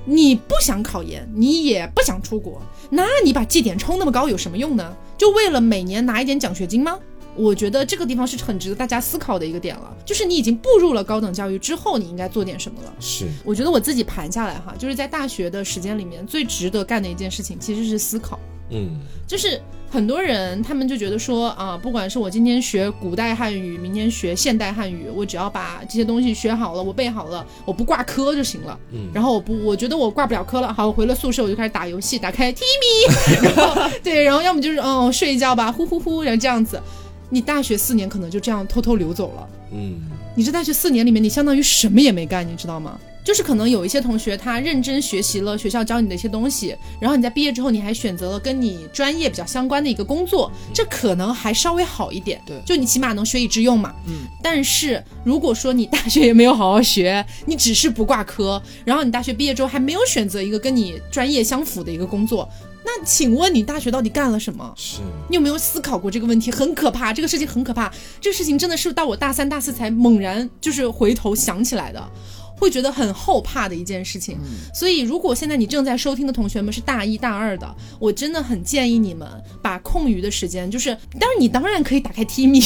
你不想考研，你也不想出国，那你把绩点冲那么高有什么用呢？就为了每年拿一点奖学金吗？我觉得这个地方是很值得大家思考的一个点了，就是你已经步入了高等教育之后，你应该做点什么了。是，我觉得我自己盘下来哈，就是在大学的时间里面最值得干的一件事情，其实是思考。嗯，就是很多人他们就觉得说啊，不管是我今天学古代汉语，明天学现代汉语，我只要把这些东西学好了，我背好了，我不挂科就行了。嗯，然后我不，我觉得我挂不了科了，好，我回了宿舍我就开始打游戏，打开 Timi，然后对，然后要么就是嗯睡一觉吧，呼呼呼，然后这样子。你大学四年可能就这样偷偷流走了，嗯，你这大学四年里面，你相当于什么也没干，你知道吗？就是可能有一些同学他认真学习了学校教你的一些东西，然后你在毕业之后你还选择了跟你专业比较相关的一个工作，这可能还稍微好一点。对，就你起码能学以致用嘛。嗯。但是如果说你大学也没有好好学，你只是不挂科，然后你大学毕业之后还没有选择一个跟你专业相符的一个工作。那请问你大学到底干了什么？是你有没有思考过这个问题？很可怕，这个事情很可怕。这个事情真的是到我大三、大四才猛然就是回头想起来的，会觉得很后怕的一件事情。所以，如果现在你正在收听的同学们是大一、大二的，我真的很建议你们把空余的时间，就是当然你当然可以打开 T 米，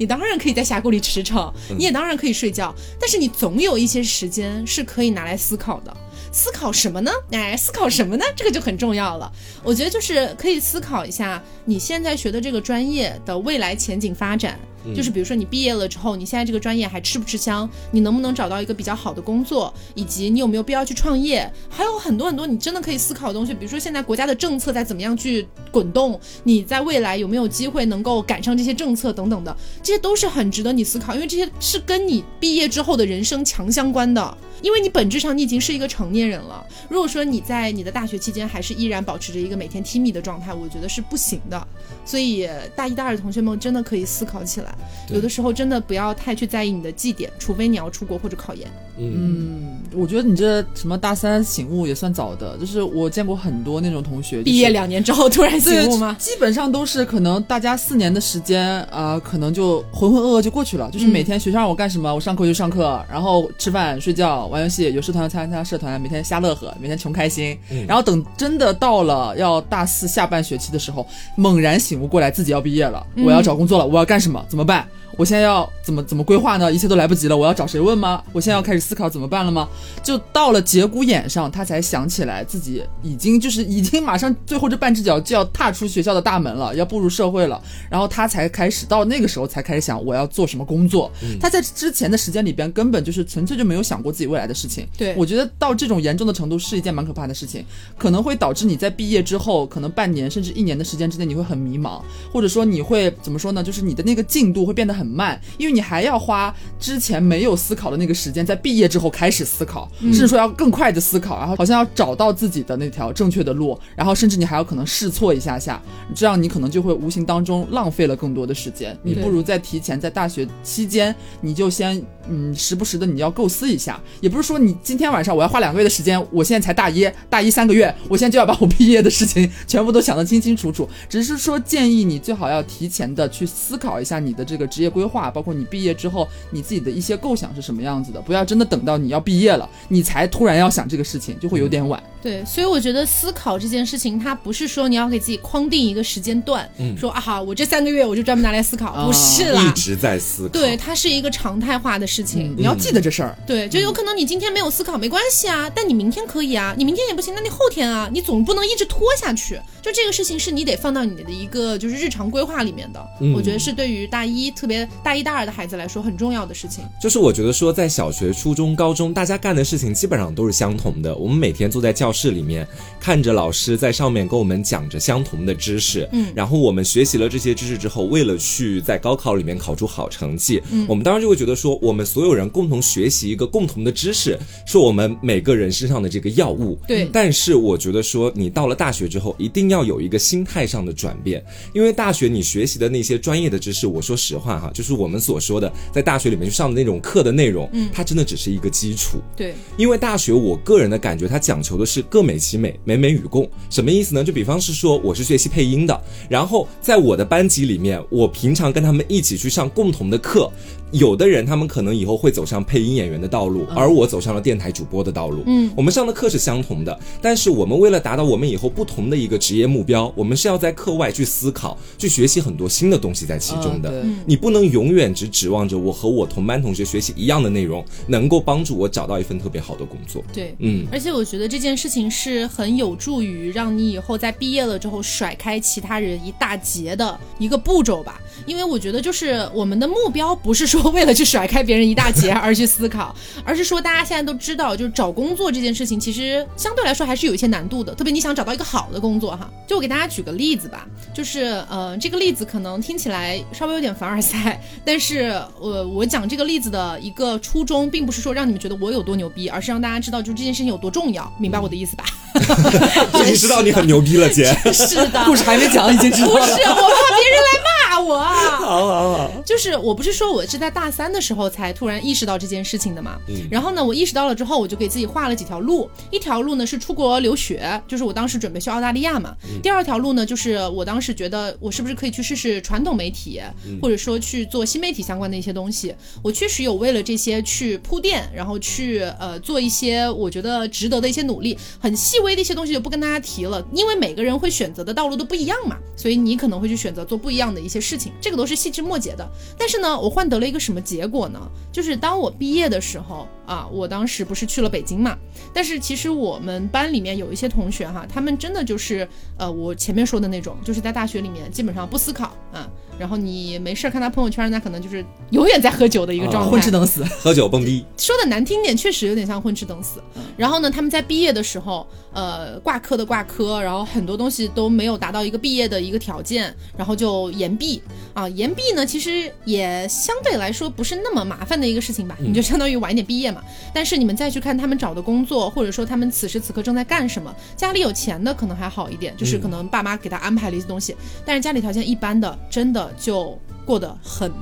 你当然可以在峡谷里驰骋，你也当然可以睡觉，但是你总有一些时间是可以拿来思考的。思考什么呢？哎，思考什么呢？这个就很重要了。我觉得就是可以思考一下你现在学的这个专业的未来前景发展。就是比如说你毕业了之后，你现在这个专业还吃不吃香？你能不能找到一个比较好的工作？以及你有没有必要去创业？还有很多很多你真的可以思考的东西。比如说现在国家的政策在怎么样去滚动？你在未来有没有机会能够赶上这些政策等等的？这些都是很值得你思考，因为这些是跟你毕业之后的人生强相关的。因为你本质上你已经是一个成年人了。如果说你在你的大学期间还是依然保持着一个每天 timmy 的状态，我觉得是不行的。所以大一、大二的同学们真的可以思考起来。有的时候真的不要太去在意你的绩点，除非你要出国或者考研。嗯，我觉得你这什么大三醒悟也算早的，就是我见过很多那种同学，毕业两年之后突然醒悟吗？基本上都是可能大家四年的时间啊，可能就浑浑噩噩就过去了。就是每天学校让我干什么，我上课就上课，然后吃饭、睡觉、玩游戏，有社团参加社团，每天瞎乐呵，每天穷开心。然后等真的到了要大四下半学期的时候，猛然醒悟过来，自己要毕业了，我要找工作了，我要干什么？怎么办？我现在要怎么怎么规划呢？一切都来不及了，我要找谁问吗？我现在要开始思考怎么办了吗？就到了节骨眼上，他才想起来自己已经就是已经马上最后这半只脚就要踏出学校的大门了，要步入社会了，然后他才开始到那个时候才开始想我要做什么工作。他在之前的时间里边根本就是纯粹就没有想过自己未来的事情。对我觉得到这种严重的程度是一件蛮可怕的事情，可能会导致你在毕业之后可能半年甚至一年的时间之内你会很迷茫，或者说你会怎么说呢？就是你的那个进度会变得很。慢，因为你还要花之前没有思考的那个时间，在毕业之后开始思考，甚至说要更快的思考，然后好像要找到自己的那条正确的路，然后甚至你还要可能试错一下下，这样你可能就会无形当中浪费了更多的时间。你不如在提前在大学期间，你就先嗯时不时的你要构思一下，也不是说你今天晚上我要花两个月的时间，我现在才大一，大一三个月，我现在就要把我毕业的事情全部都想得清清楚楚，只是说建议你最好要提前的去思考一下你的这个职业规。划包括你毕业之后你自己的一些构想是什么样子的，不要真的等到你要毕业了，你才突然要想这个事情，就会有点晚。对，所以我觉得思考这件事情，它不是说你要给自己框定一个时间段，说啊好，我这三个月我就专门拿来思考，不是啦，一直在思考。对，它是一个常态化的事情，你要记得这事儿。对，就有可能你今天没有思考没关系啊，但你明天可以啊，你明天也不行，那你后天啊，你总不能一直拖下去。就这个事情是你得放到你的一个就是日常规划里面的，我觉得是对于大一特别大一大二的孩子来说很重要的事情。就是我觉得说在小学、初中、高中，大家干的事情基本上都是相同的。我们每天坐在教室里面，看着老师在上面跟我们讲着相同的知识，嗯，然后我们学习了这些知识之后，为了去在高考里面考出好成绩，嗯，我们当然就会觉得说，我们所有人共同学习一个共同的知识，是我们每个人身上的这个药物。对，但是我觉得说，你到了大学之后，一定要有一个心态上的转变，因为大学你学习的那些专业的知识，我说实话哈，就是我们所说的在大学里面去上的那种课的内容，嗯，它真的只是一个基础。对，因为大学我个人的感觉，它讲求的是各美其美，美美与共。什么意思呢？就比方是说，我是学习配音的，然后在我的班级里面，我平常跟他们一起去上共同的课。有的人他们可能以后会走上配音演员的道路，而我走上了电台主播的道路。嗯，我们上的课是相同的，但是我们为了达到我们以后不同的一个职业目标，我们是要在课外去思考、去学习很多新的东西在其中的。你不能永远只指望着我和我同班同学学习一样的内容，能够帮助我找到一份特别好的工作。对，嗯。而且我觉得这件事情是很有助于让你以后在毕业了之后甩开其他人一大截的一个步骤吧。因为我觉得，就是我们的目标不是说为了去甩开别人一大截而去思考，而是说大家现在都知道，就是找工作这件事情其实相对来说还是有一些难度的。特别你想找到一个好的工作哈，就我给大家举个例子吧，就是呃这个例子可能听起来稍微有点凡尔赛，但是我我讲这个例子的一个初衷，并不是说让你们觉得我有多牛逼，而是让大家知道就这件事情有多重要，明白我的意思吧？已经知道你很牛逼了，姐。是的，故事还没讲，已经知道了。不是，我怕别人来骂我。好好好，就是我不是说我是在大三的时候才突然意识到这件事情的嘛。嗯。然后呢，我意识到了之后，我就给自己画了几条路。一条路呢是出国留学，就是我当时准备去澳大利亚嘛。第二条路呢，就是我当时觉得我是不是可以去试试传统媒体，或者说去去做新媒体相关的一些东西。我确实有为了这些去铺垫，然后去呃做一些我觉得值得的一些努力。很细微的一些东西就不跟大家提了，因为每个人会选择的道路都不一样嘛，所以你可能会去选择做不一样的一些事情，这个都是细枝末节的。但是呢，我换得了一个什么结果呢？就是当我毕业的时候啊，我当时不是去了北京嘛，但是其实我们班里面有一些同学哈，他们真的就是呃我前面说的那种，就是在大学里面基本上不思考啊。然后你没事看他朋友圈，那可能就是永远在喝酒的一个状态，混吃等死，喝酒蹦迪。说的难听点，确实有点像混吃等死。然后呢，他们在毕业的时候，呃，挂科的挂科，然后很多东西都没有达到一个毕业的一个条件，然后就延毕啊。延毕呢，其实也相对来说不是那么麻烦的一个事情吧，你就相当于晚一点毕业嘛。但是你们再去看他们找的工作，或者说他们此时此刻正在干什么，家里有钱的可能还好一点，就是可能爸妈给他安排了一些东西，但是家里条件一般的，真的。就过得很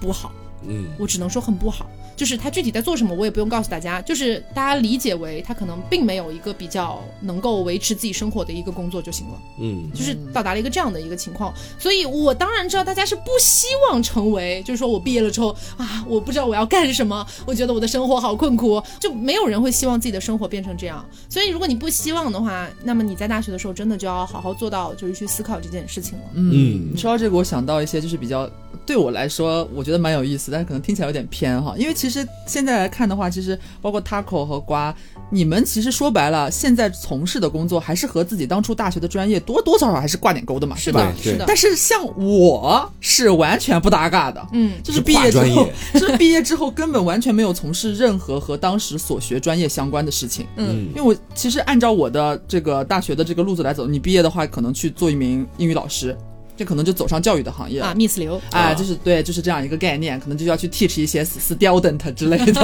不好，嗯，我只能说很不好。就是他具体在做什么，我也不用告诉大家。就是大家理解为他可能并没有一个比较能够维持自己生活的一个工作就行了。嗯，就是到达了一个这样的一个情况。所以我当然知道大家是不希望成为，就是说我毕业了之后啊，我不知道我要干什么，我觉得我的生活好困苦，就没有人会希望自己的生活变成这样。所以如果你不希望的话，那么你在大学的时候真的就要好好做到，就是去思考这件事情了。嗯，你说到这个，我想到一些就是比较对我来说，我觉得蛮有意思，但是可能听起来有点偏哈，因为其其实现在来看的话，其实包括 Taco 和瓜，你们其实说白了，现在从事的工作还是和自己当初大学的专业多多少少还是挂点钩的嘛，是吧？是的。但是像我是完全不搭嘎的，嗯，就是毕业之后，就是毕业之后根本完全没有从事任何和当时所学专业相关的事情，嗯，因为我其实按照我的这个大学的这个路子来走，你毕业的话可能去做一名英语老师。这可能就走上教育的行业啊，Miss 刘啊，就是对，就是这样一个概念，可能就要去 teach 一些 student 之类的。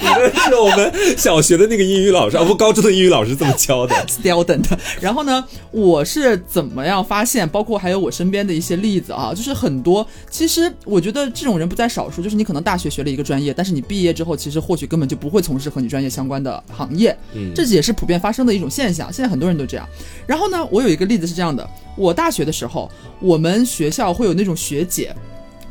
你们是我们小学的那个英语老师啊，不，高中的英语老师这么教的 student。然后呢，我是怎么样发现？包括还有我身边的一些例子啊，就是很多。其实我觉得这种人不在少数，就是你可能大学学了一个专业，但是你毕业之后，其实或许根本就不会从事和你专业相关的行业。嗯，这也是普遍发生的一种现象。现在很多人都这样。然后呢，我有一个例子是这样的，我大。大学的时候，我们学校会有那种学姐，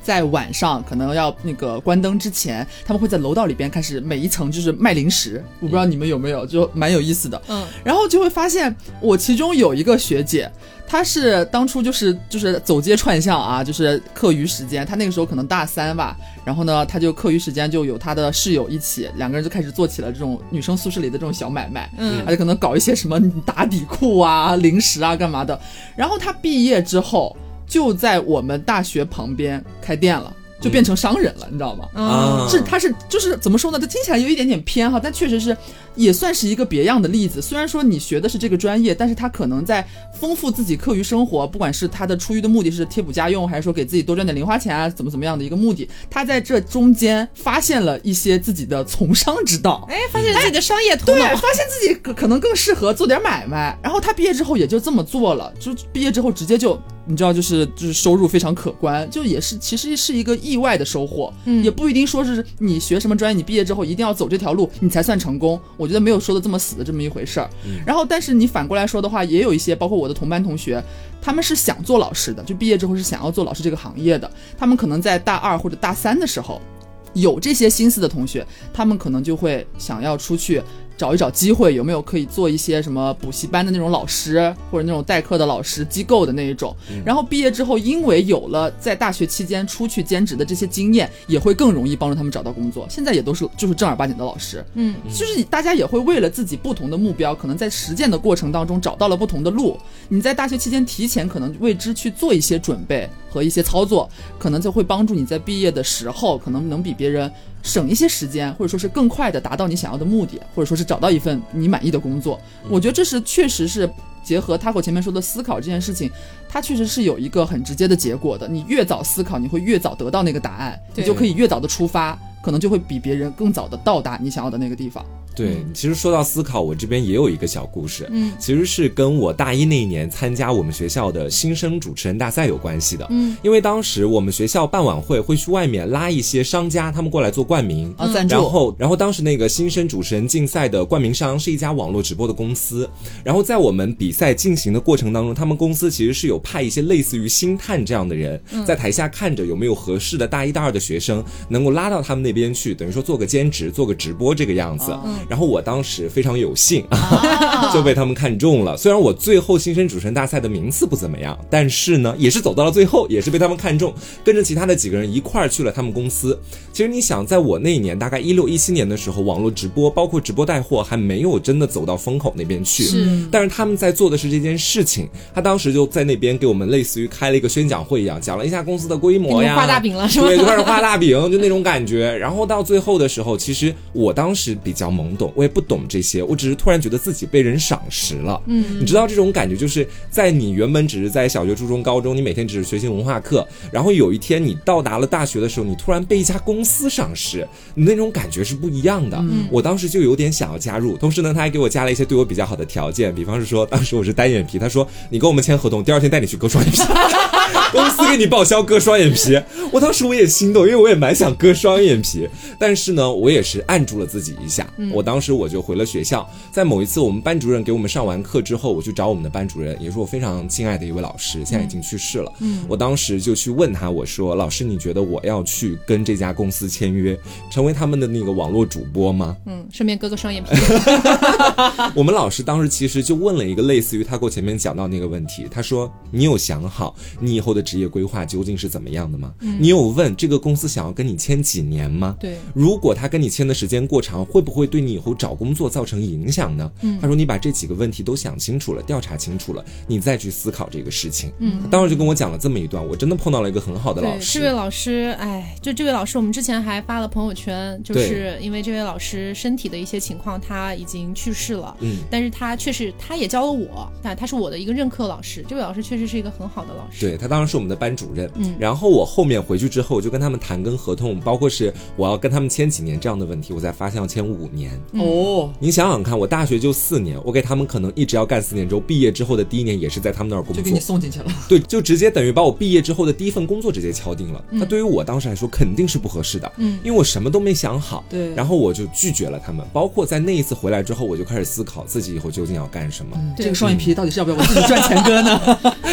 在晚上可能要那个关灯之前，他们会在楼道里边开始每一层就是卖零食。我不知道你们有没有，就蛮有意思的。嗯，然后就会发现我其中有一个学姐。他是当初就是就是走街串巷啊，就是课余时间，他那个时候可能大三吧，然后呢，他就课余时间就有他的室友一起，两个人就开始做起了这种女生宿舍里的这种小买卖，嗯，而且可能搞一些什么打底裤啊、零食啊干嘛的。然后他毕业之后就在我们大学旁边开店了。就变成商人了，你知道吗？啊，是他是就是怎么说呢？他听起来有一点点偏哈，但确实是也算是一个别样的例子。虽然说你学的是这个专业，但是他可能在丰富自己课余生活，不管是他的出于的目的是贴补家用，还是说给自己多赚点零花钱啊，怎么怎么样的一个目的，他在这中间发现了一些自己的从商之道，哎，发现自己的商业头脑，对，发现自己可可能更适合做点买卖。然后他毕业之后也就这么做了，就毕业之后直接就。你知道，就是就是收入非常可观，就也是其实是一个意外的收获，嗯，也不一定说是你学什么专业，你毕业之后一定要走这条路，你才算成功。我觉得没有说的这么死的这么一回事儿。然后，但是你反过来说的话，也有一些，包括我的同班同学，他们是想做老师的，就毕业之后是想要做老师这个行业的。他们可能在大二或者大三的时候，有这些心思的同学，他们可能就会想要出去找一找机会，有没有可以做一些什么补习班的那种老师，或者那种代课的老师机构的那一种。然后毕业之后，因为有了在大学期间出去兼职的这些经验，也会更容易帮助他们找到工作。现在也都是就是正儿八经的老师，嗯，就是大家也会为了自己不同的目标，可能在实践的过程当中找到了不同的路。你在大学期间提前可能为之去做一些准备和一些操作，可能就会帮助你在毕业的时候，可能能比别人。省一些时间，或者说是更快的达到你想要的目的，或者说是找到一份你满意的工作。我觉得这是确实是结合 Taco 前面说的思考这件事情，它确实是有一个很直接的结果的。你越早思考，你会越早得到那个答案，你就可以越早的出发，可能就会比别人更早的到达你想要的那个地方。对，其实说到思考，我这边也有一个小故事，嗯，其实是跟我大一那一年参加我们学校的新生主持人大赛有关系的，嗯，因为当时我们学校办晚会会去外面拉一些商家，他们过来做冠名。啊赞助，然后然后当时那个新生主持人竞赛的冠名商是一家网络直播的公司，然后在我们比赛进行的过程当中，他们公司其实是有派一些类似于星探这样的人，在台下看着有没有合适的大一大二的学生能够拉到他们那边去，等于说做个兼职，做个直播这个样子，然后我当时。非常有幸，就被他们看中了。虽然我最后新生主持人大赛的名次不怎么样，但是呢，也是走到了最后，也是被他们看中，跟着其他的几个人一块儿去了他们公司。其实你想，在我那一年，大概一六一七年的时候，网络直播包括直播带货还没有真的走到风口那边去。是，但是他们在做的是这件事情。他当时就在那边给我们类似于开了一个宣讲会一样，讲了一下公司的规模呀，画大饼了是吧？对，就开始画大饼，就那种感觉。然后到最后的时候，其实我当时比较懵懂，我也不懂。这些，我只是突然觉得自己被人赏识了。嗯，你知道这种感觉，就是在你原本只是在小学、初中、高中，你每天只是学习文化课，然后有一天你到达了大学的时候，你突然被一家公司赏识，你那种感觉是不一样的。嗯，我当时就有点想要加入，同时呢，他还给我加了一些对我比较好的条件，比方是说，当时我是单眼皮，他说你跟我们签合同，第二天带你去割双眼皮，公司给你报销割双眼皮。我当时我也心动，因为我也蛮想割双眼皮，但是呢，我也是按住了自己一下。我当时我就回了。学校在某一次，我们班主任给我们上完课之后，我去找我们的班主任，也是我非常敬爱的一位老师，现在已经去世了。嗯，我当时就去问他，我说：“老师，你觉得我要去跟这家公司签约，成为他们的那个网络主播吗？”嗯，顺便割个双眼皮。我们老师当时其实就问了一个类似于他给我前面讲到那个问题，他说：“你有想好你以后的职业规划究竟是怎么样的吗？你有问这个公司想要跟你签几年吗？对，如果他跟你签的时间过长，会不会对你以后找工作？”造成影响呢？嗯，他说你把这几个问题都想清楚了，调查清楚了，你再去思考这个事情。嗯，当时就跟我讲了这么一段，我真的碰到了一个很好的老师。这位老师，哎，就这位老师，我们之前还发了朋友圈，就是因为这位老师身体的一些情况，他已经去世了。嗯，但是他确实，他也教了我，但他是我的一个任课老师。这位老师确实是一个很好的老师。对他当时是我们的班主任。嗯，然后我后面回去之后，就跟他们谈跟合同，包括是我要跟他们签几年这样的问题，我才发现要签五年。哦。你想想看，我大学就四年，我给他们可能一直要干四年，之后毕业之后的第一年也是在他们那儿工作，就给你送进去了。对，就直接等于把我毕业之后的第一份工作直接敲定了。那对于我当时来说肯定是不合适的，嗯，因为我什么都没想好。对，然后我就拒绝了他们。包括在那一次回来之后，我就开始思考自己以后究竟要干什么。这个双眼皮到底是要不要我自己赚钱割呢？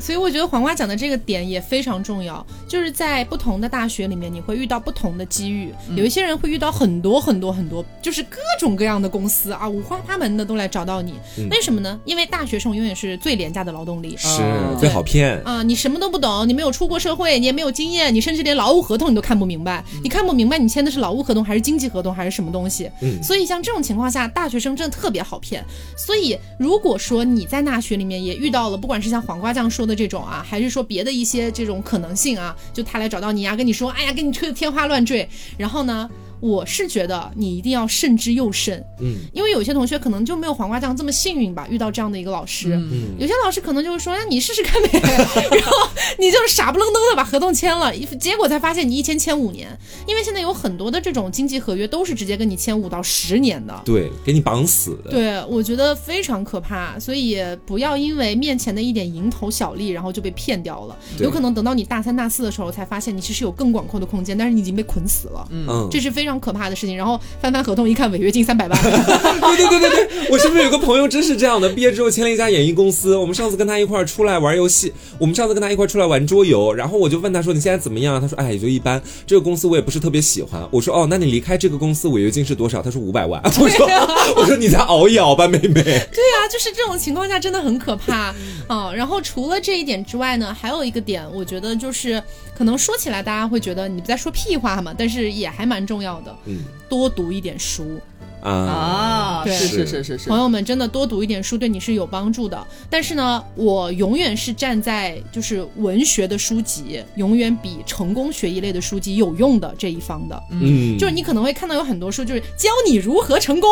所以我觉得黄瓜讲的这个点也非常重要，就是在不同的大学里面，你会遇到不同的机遇。有一些人会遇到很多很多很多，就是各种各样的公司啊，五花八门的都来找到你。为什么呢？因为大学生永远是最廉价的劳动力，是最好骗啊！你什么都不懂，你没有出过社会，你也没有经验，你甚至连劳务合同你都看不明白。你看不明白你签的是劳务合同还是经济合同还是什么东西？嗯，所以像这种情况下，大学生真的特别好骗。所以如果说你在大学里面也遇到了，不管是像黄瓜酱说的。的这种啊，还是说别的一些这种可能性啊，就他来找到你呀，跟你说，哎呀，给你吹的天花乱坠，然后呢？我是觉得你一定要慎之又慎，嗯，因为有些同学可能就没有黄瓜酱这么幸运吧，遇到这样的一个老师，嗯，有些老师可能就是说，那你试试看呗，然后你就是傻不愣登的把合同签了，结果才发现你一签签五年，因为现在有很多的这种经济合约都是直接跟你签五到十年。的，对，给你绑死的，对，我觉得非常可怕，所以不要因为面前的一点蝇头小利，然后就被骗掉了，有可能等到你大三大四的时候才发现你其实有更广阔的空间，但是你已经被捆死了，嗯，这是非常。常可怕的事情。然后翻翻合同一看，违约金三百万。对 对对对对，我身边有个朋友真是这样的，毕业之后签了一家演艺公司。我们上次跟他一块儿出来玩游戏，我们上次跟他一块儿出来玩桌游，然后我就问他说：“你现在怎么样？”他说：“哎，也就一般。这个公司我也不是特别喜欢。”我说：“哦，那你离开这个公司违约金是多少？”他说：“五百万。”我说：“我说你再熬一熬吧，妹妹。”对呀，就是这种情况下真的很可怕啊。然后除了这一点之外呢，还有一个点，我觉得就是可能说起来大家会觉得你不在说屁话嘛，但是也还蛮重要的。嗯，多读一点书。啊，对，是是是是是，朋友们真的多读一点书对你是有帮助的。但是呢，我永远是站在就是文学的书籍永远比成功学一类的书籍有用的这一方的。嗯，就是你可能会看到有很多书，就是教你如何成功，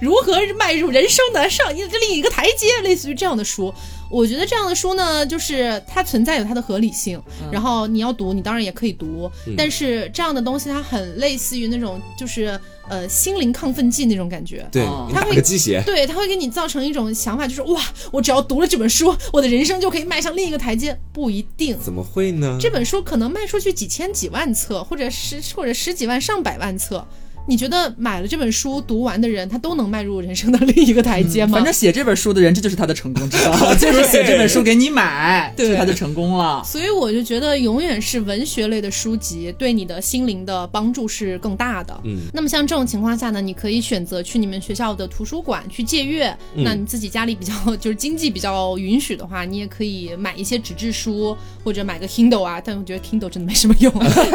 如何迈入人生的上一另一个台阶，类似于这样的书。我觉得这样的书呢，就是它存在有它的合理性，然后你要读，你当然也可以读。但是这样的东西它很类似于那种就是呃心灵亢奋剂那种感觉，对，它会鸡血，对，它会给你造成一种想法，就是哇，我只要读了这本书，我的人生就可以迈向另一个台阶。不一定，怎么会呢？这本书可能卖出去几千几万册，或者十或者十几万上百万册。你觉得买了这本书读完的人，他都能迈入人生的另一个台阶吗？反正写这本书的人，这就是他的成功之道，就是写这本书给你买，对，他就成功了。所以我就觉得，永远是文学类的书籍对你的心灵的帮助是更大的。嗯，那么像这种情况下呢，你可以选择去你们学校的图书馆去借阅。那你自己家里比较就是经济比较允许的话，你也可以买一些纸质书，或者买个 Kindle 啊。但我觉得 Kindle 真的没什么用。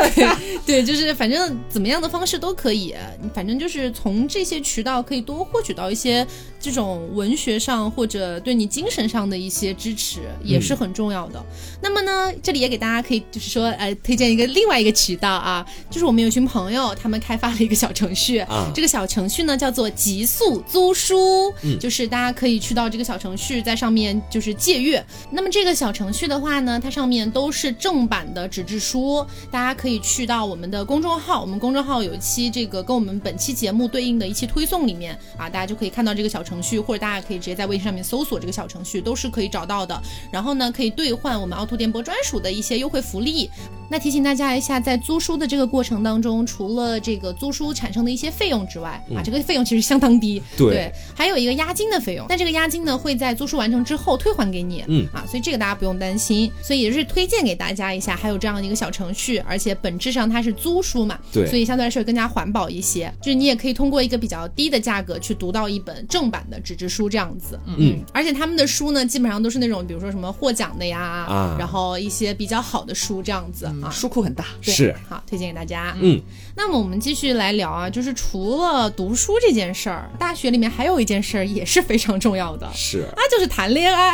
对，就是反正怎么样的方式都可以。反正就是从这些渠道可以多获取到一些这种文学上或者对你精神上的一些支持，也是很重要的。那么呢，这里也给大家可以就是说，呃，推荐一个另外一个渠道啊，就是我们有群朋友他们开发了一个小程序啊，这个小程序呢叫做极速租书，就是大家可以去到这个小程序，在上面就是借阅。那么这个小程序的话呢，它上面都是正版的纸质书，大家可以去到我们的公众号，我们公众号有一期这个跟我们。本期节目对应的一期推送里面啊，大家就可以看到这个小程序，或者大家可以直接在微信上面搜索这个小程序，都是可以找到的。然后呢，可以兑换我们凹凸电波专属的一些优惠福利。那提醒大家一下，在租书的这个过程当中，除了这个租书产生的一些费用之外，啊，这个费用其实相当低，对，还有一个押金的费用。但这个押金呢，会在租书完成之后退还给你，嗯啊，所以这个大家不用担心。所以也是推荐给大家一下，还有这样的一个小程序，而且本质上它是租书嘛，对，所以相对来说更加环保一些。就是你也可以通过一个比较低的价格去读到一本正版的纸质书这样子，嗯，而且他们的书呢，基本上都是那种比如说什么获奖的呀，啊，然后一些比较好的书这样子。啊，书库很大。是。好，推荐给大家。嗯，那么我们继续来聊啊，就是除了读书这件事儿，大学里面还有一件事儿也是非常重要的，是那就是谈恋爱。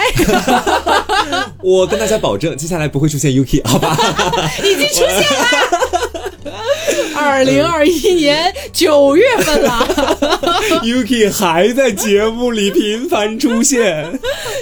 我跟大家保证，接下来不会出现 Yuki，好吧？已经出现了，二零二一年九月份了，Yuki 还在节目里频繁出现。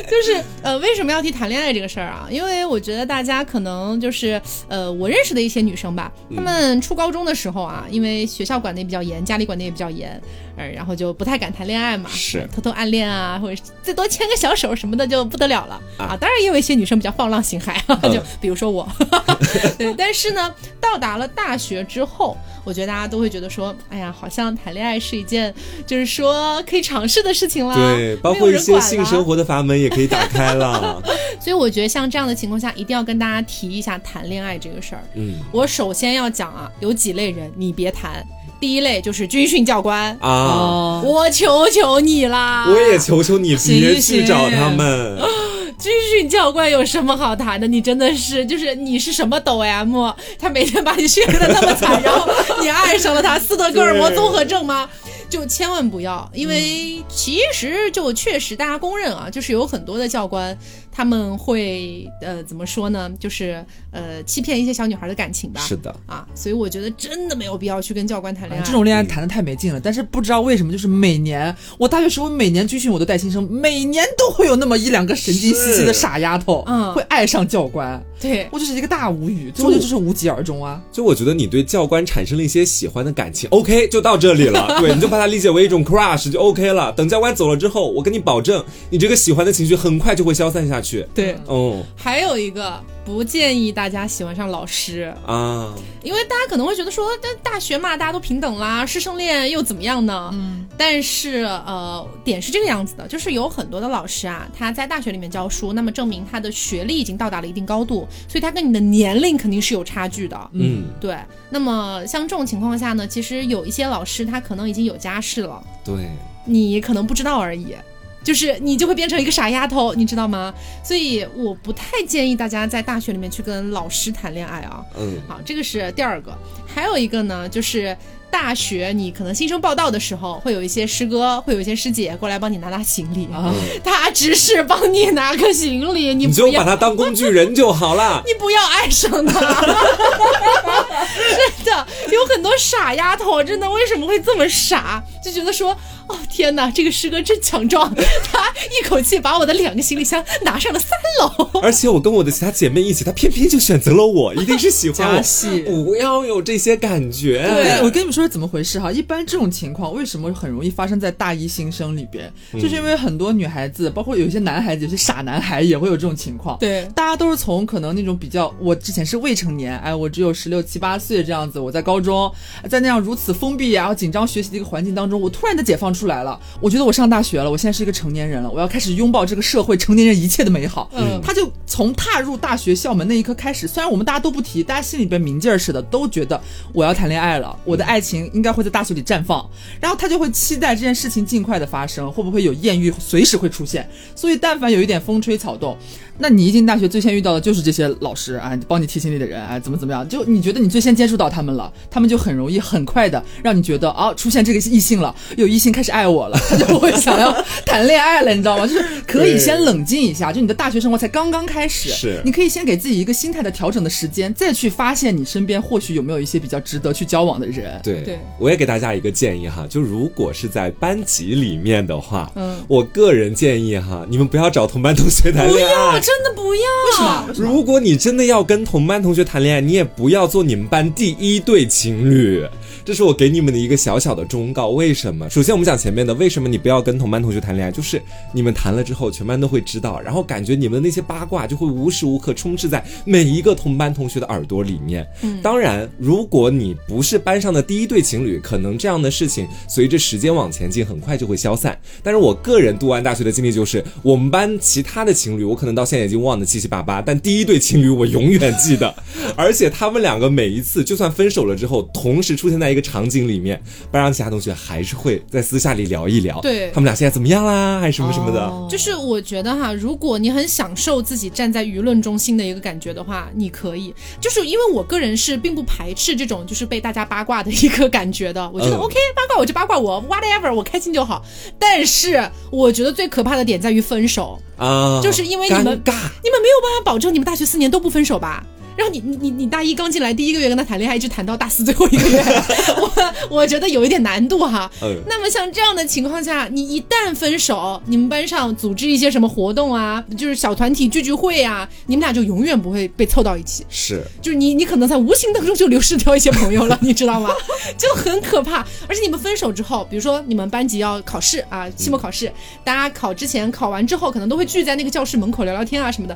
就是呃，为什么要提谈恋爱这个事儿啊？因为我觉得大家可能就是呃。我认识的一些女生吧，她们初高中的时候啊，因为学校管的也比较严，家里管的也比较严，呃，然后就不太敢谈恋爱嘛，是偷偷暗恋啊，或者最多牵个小手什么的就不得了了啊。当然也有一些女生比较放浪形骸，就比如说我。对，但是呢，到达了大学之后，我觉得大家都会觉得说，哎呀，好像谈恋爱是一件就是说可以尝试的事情了，对，包括一些性生活的阀门也可以打开了。所以我觉得像这样的情况下，一定要跟大家提一下谈恋爱这个事儿。嗯，我首先要讲啊，有几类人你别谈。第一类就是军训教官啊，我求求你啦！我也求求你别去找他们。军训教官有什么好谈的？你真的是，就是你是什么抖 M？他每天把你训练的那么惨，然后你爱上了他，斯德哥尔摩综合症吗？就千万不要，因为其实就确实大家公认啊，就是有很多的教官。他们会呃怎么说呢？就是呃欺骗一些小女孩的感情吧。是的啊，所以我觉得真的没有必要去跟教官谈恋爱。这种恋爱谈的太没劲了。但是不知道为什么，就是每年我大学时候每年军训我都带新生，每年都会有那么一两个神经兮兮的傻丫头，嗯，会爱上教官。对我就是一个大无语，最后就是无疾而终啊。就我觉得你对教官产生了一些喜欢的感情，OK 就到这里了。对，你就把它理解为一种 crush 就 OK 了。等教官走了之后，我跟你保证，你这个喜欢的情绪很快就会消散下去。对，哦，还有一个。不建议大家喜欢上老师啊，因为大家可能会觉得说，但大学嘛，大家都平等啦，师生恋又怎么样呢？嗯，但是呃，点是这个样子的，就是有很多的老师啊，他在大学里面教书，那么证明他的学历已经到达了一定高度，所以他跟你的年龄肯定是有差距的。嗯，对。那么像这种情况下呢，其实有一些老师他可能已经有家室了，对，你可能不知道而已。就是你就会变成一个傻丫头，你知道吗？所以我不太建议大家在大学里面去跟老师谈恋爱啊。嗯，好，这个是第二个，还有一个呢，就是。大学，你可能新生报道的时候，会有一些师哥，会有一些师姐过来帮你拿拿行李。啊他只是帮你拿个行李，你就把他当工具人就好了。你不要爱上他。真的，有很多傻丫头，真的为什么会这么傻？就觉得说，哦天哪，这个师哥真强壮，他一口气把我的两个行李箱拿上了三楼。而且我跟我的其他姐妹一起，他偏偏就选择了我，一定是喜欢我。不要有这些感觉。对，我跟你们说。是怎么回事哈？一般这种情况为什么很容易发生在大一新生里边？就是因为很多女孩子，包括有些男孩子，有些傻男孩也会有这种情况。对，大家都是从可能那种比较，我之前是未成年，哎，我只有十六七八岁这样子，我在高中，在那样如此封闭然后紧张学习的一个环境当中，我突然的解放出来了。我觉得我上大学了，我现在是一个成年人了，我要开始拥抱这个社会成年人一切的美好。嗯，他就从踏入大学校门那一刻开始，虽然我们大家都不提，大家心里边明镜似的，都觉得我要谈恋爱了，我的爱情。情应该会在大学里绽放，然后他就会期待这件事情尽快的发生，会不会有艳遇随时会出现？所以但凡有一点风吹草动。那你一进大学，最先遇到的就是这些老师啊，帮你提行李的人啊，怎么怎么样？就你觉得你最先接触到他们了，他们就很容易、很快的让你觉得啊，出现这个异性了，有异性开始爱我了，他就会想要谈恋爱了，你知道吗？就是可以先冷静一下，就你的大学生活才刚刚开始，是，你可以先给自己一个心态的调整的时间，再去发现你身边或许有没有一些比较值得去交往的人。对，对我也给大家一个建议哈，就如果是在班级里面的话，嗯，我个人建议哈，你们不要找同班同学谈恋爱。真的不要？为什么？如果你真的要跟同班同学谈恋爱，你也不要做你们班第一对情侣。这是我给你们的一个小小的忠告。为什么？首先我们讲前面的，为什么你不要跟同班同学谈恋爱？就是你们谈了之后，全班都会知道，然后感觉你们的那些八卦就会无时无刻充斥在每一个同班同学的耳朵里面。嗯，当然，如果你不是班上的第一对情侣，可能这样的事情随着时间往前进，很快就会消散。但是我个人读完大学的经历就是，我们班其他的情侣，我可能到现在已经忘得七七八八，但第一对情侣我永远记得，而且他们两个每一次就算分手了之后，同时出现在一个。场景里面，班上其他同学还是会在私下里聊一聊，对他们俩现在怎么样啦，还是什么什么的。就是我觉得哈，如果你很享受自己站在舆论中心的一个感觉的话，你可以。就是因为我个人是并不排斥这种就是被大家八卦的一个感觉的，我觉得 OK，八卦我就八卦我 whatever，我开心就好。但是我觉得最可怕的点在于分手啊，就是因为你们你们没有办法保证你们大学四年都不分手吧。然后你你你你大一刚进来第一个月跟他谈恋爱，一直谈到大四最后一个月，我我觉得有一点难度哈。嗯。那么像这样的情况下，你一旦分手，你们班上组织一些什么活动啊，就是小团体聚聚会啊，你们俩就永远不会被凑到一起。是。就是你你可能在无形当中就流失掉一些朋友了，你知道吗？就很可怕。而且你们分手之后，比如说你们班级要考试啊，期末考试，大家考之前考完之后，可能都会聚在那个教室门口聊聊天啊什么的。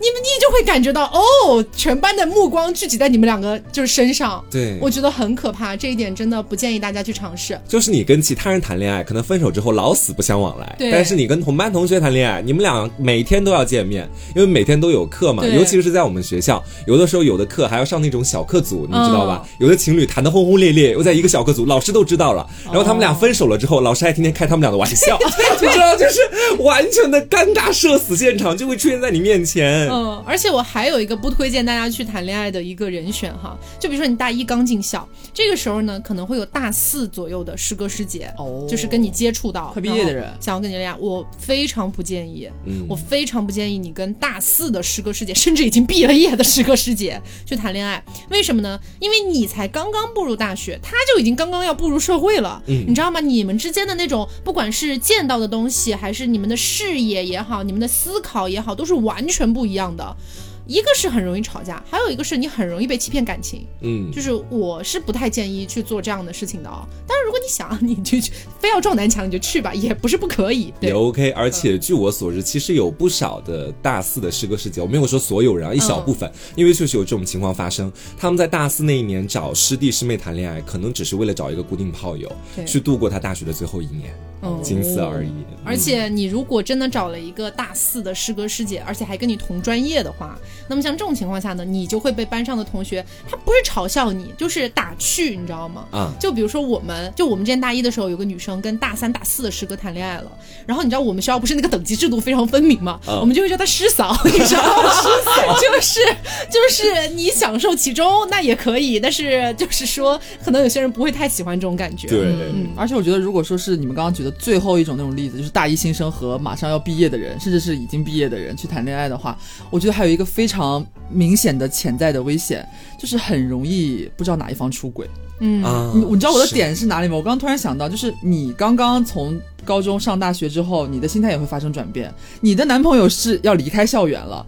你们你就会感觉到哦，全班的目光聚集在你们两个就是身上，对。我觉得很可怕，这一点真的不建议大家去尝试。就是你跟其他人谈恋爱，可能分手之后老死不相往来，但是你跟同班同学谈恋爱，你们俩每天都要见面，因为每天都有课嘛，尤其是在我们学校，有的时候有的课还要上那种小课组，你知道吧？有的情侣谈得轰轰烈烈，又在一个小课组，老师都知道了，然后他们俩分手了之后，老师还天天开他们俩的玩笑，你 知道，就是完全的尴尬社死现场就会出现在你面前。嗯，而且我还有一个不推荐大家去谈恋爱的一个人选哈，就比如说你大一刚进校，这个时候呢，可能会有大四左右的师哥师姐，哦，就是跟你接触到快毕业的人，想要跟你恋爱，我非常不建议，嗯，我非常不建议你跟大四的师哥师姐，甚至已经毕了业的师哥师姐去谈恋爱。为什么呢？因为你才刚刚步入大学，他就已经刚刚要步入社会了，嗯，你知道吗？你们之间的那种，不管是见到的东西，还是你们的视野也好，你们的思考也好，都是完全不一样的。一个是很容易吵架，还有一个是你很容易被欺骗感情。嗯，就是我是不太建议去做这样的事情的哦。但是如果你想，你就去非要撞南墙，你就去吧，也不是不可以。也 OK。而且据我所知，其实有不少的大四的师哥师姐，我没有说所有人，一小部分，因为确实有这种情况发生。他们在大四那一年找师弟师妹谈恋爱，可能只是为了找一个固定炮友，去度过他大学的最后一年。仅此而已。而且你如果真的找了一个大四的师哥师姐，而且还跟你同专业的话，那么像这种情况下呢，你就会被班上的同学，他不是嘲笑你，就是打趣，你知道吗？啊，就比如说我们，就我们之前大一的时候，有个女生跟大三、大四的师哥谈恋爱了，然后你知道我们学校不是那个等级制度非常分明嘛，我们就会叫她师嫂，你知道吗？师嫂就是就是你享受其中那也可以，但是就是说可能有些人不会太喜欢这种感觉。对，嗯，而且我觉得如果说是你们刚刚举的。最后一种那种例子，就是大一新生和马上要毕业的人，甚至是已经毕业的人去谈恋爱的话，我觉得还有一个非常明显的潜在的危险，就是很容易不知道哪一方出轨。嗯，你你知道我的点是哪里吗？我刚刚突然想到，就是你刚刚从高中上大学之后，你的心态也会发生转变，你的男朋友是要离开校园了。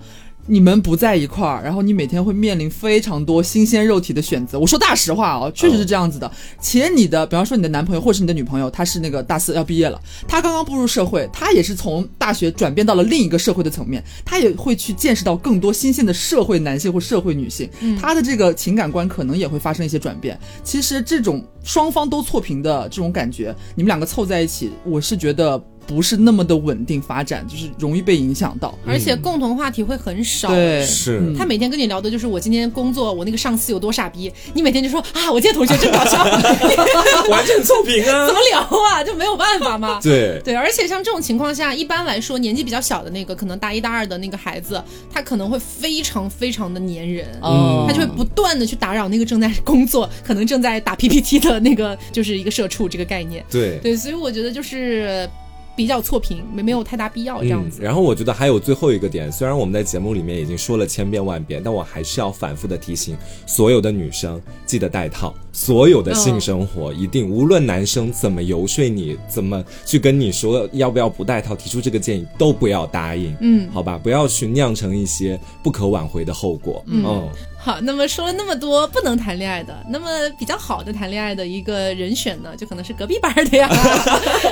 你们不在一块儿，然后你每天会面临非常多新鲜肉体的选择。我说大实话哦，确实是这样子的。且你的，比方说你的男朋友或是你的女朋友，他是那个大四要毕业了，他刚刚步入社会，他也是从大学转变到了另一个社会的层面，他也会去见识到更多新鲜的社会男性或社会女性，他的这个情感观可能也会发生一些转变。其实这种双方都错评的这种感觉，你们两个凑在一起，我是觉得。不是那么的稳定发展，就是容易被影响到，而且共同话题会很少。对，是他每天跟你聊的就是我今天工作，我那个上司有多傻逼。你每天就说啊，我今天同学真搞笑，完全凑平啊，怎么聊啊？就没有办法嘛。对 对，而且像这种情况下，一般来说年纪比较小的那个，可能大一大二的那个孩子，他可能会非常非常的粘人，他就会不断的去打扰那个正在工作，可能正在打 PPT 的那个，就是一个社畜这个概念。对对，所以我觉得就是。比较错评，没没有太大必要这样子。然后我觉得还有最后一个点，虽然我们在节目里面已经说了千遍万遍，但我还是要反复的提醒所有的女生，记得带套。所有的性生活一定，无论男生怎么游说你，怎么去跟你说要不要不带套，提出这个建议，都不要答应。嗯，好吧，不要去酿成一些不可挽回的后果。嗯。好，那么说了那么多不能谈恋爱的，那么比较好的谈恋爱的一个人选呢，就可能是隔壁班 的呀，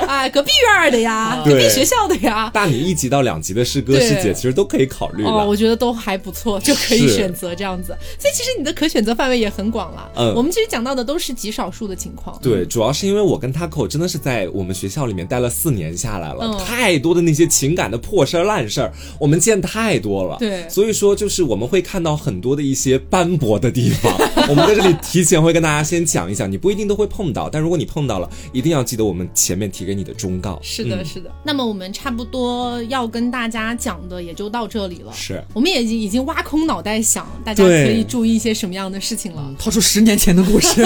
啊，隔壁院的呀，隔壁学校的呀，大你一级到两级的师哥师姐，其实都可以考虑哦，我觉得都还不错，就可以选择这样子。所以其实你的可选择范围也很广了。嗯，我们其实讲到的都是极少数的情况。对，主要是因为我跟 Taco 真的是在我们学校里面待了四年下来了，太多的那些情感的破事儿烂事儿，我们见太多了。对，所以说就是我们会看到很多的一些。斑驳的地方，我们在这里提前会跟大家先讲一讲，你不一定都会碰到，但如果你碰到了，一定要记得我们前面提给你的忠告。是的，是的。那么我们差不多要跟大家讲的也就到这里了。是，我们也已经已经挖空脑袋想，大家可以注意一些什么样的事情了。掏出十年前的故事，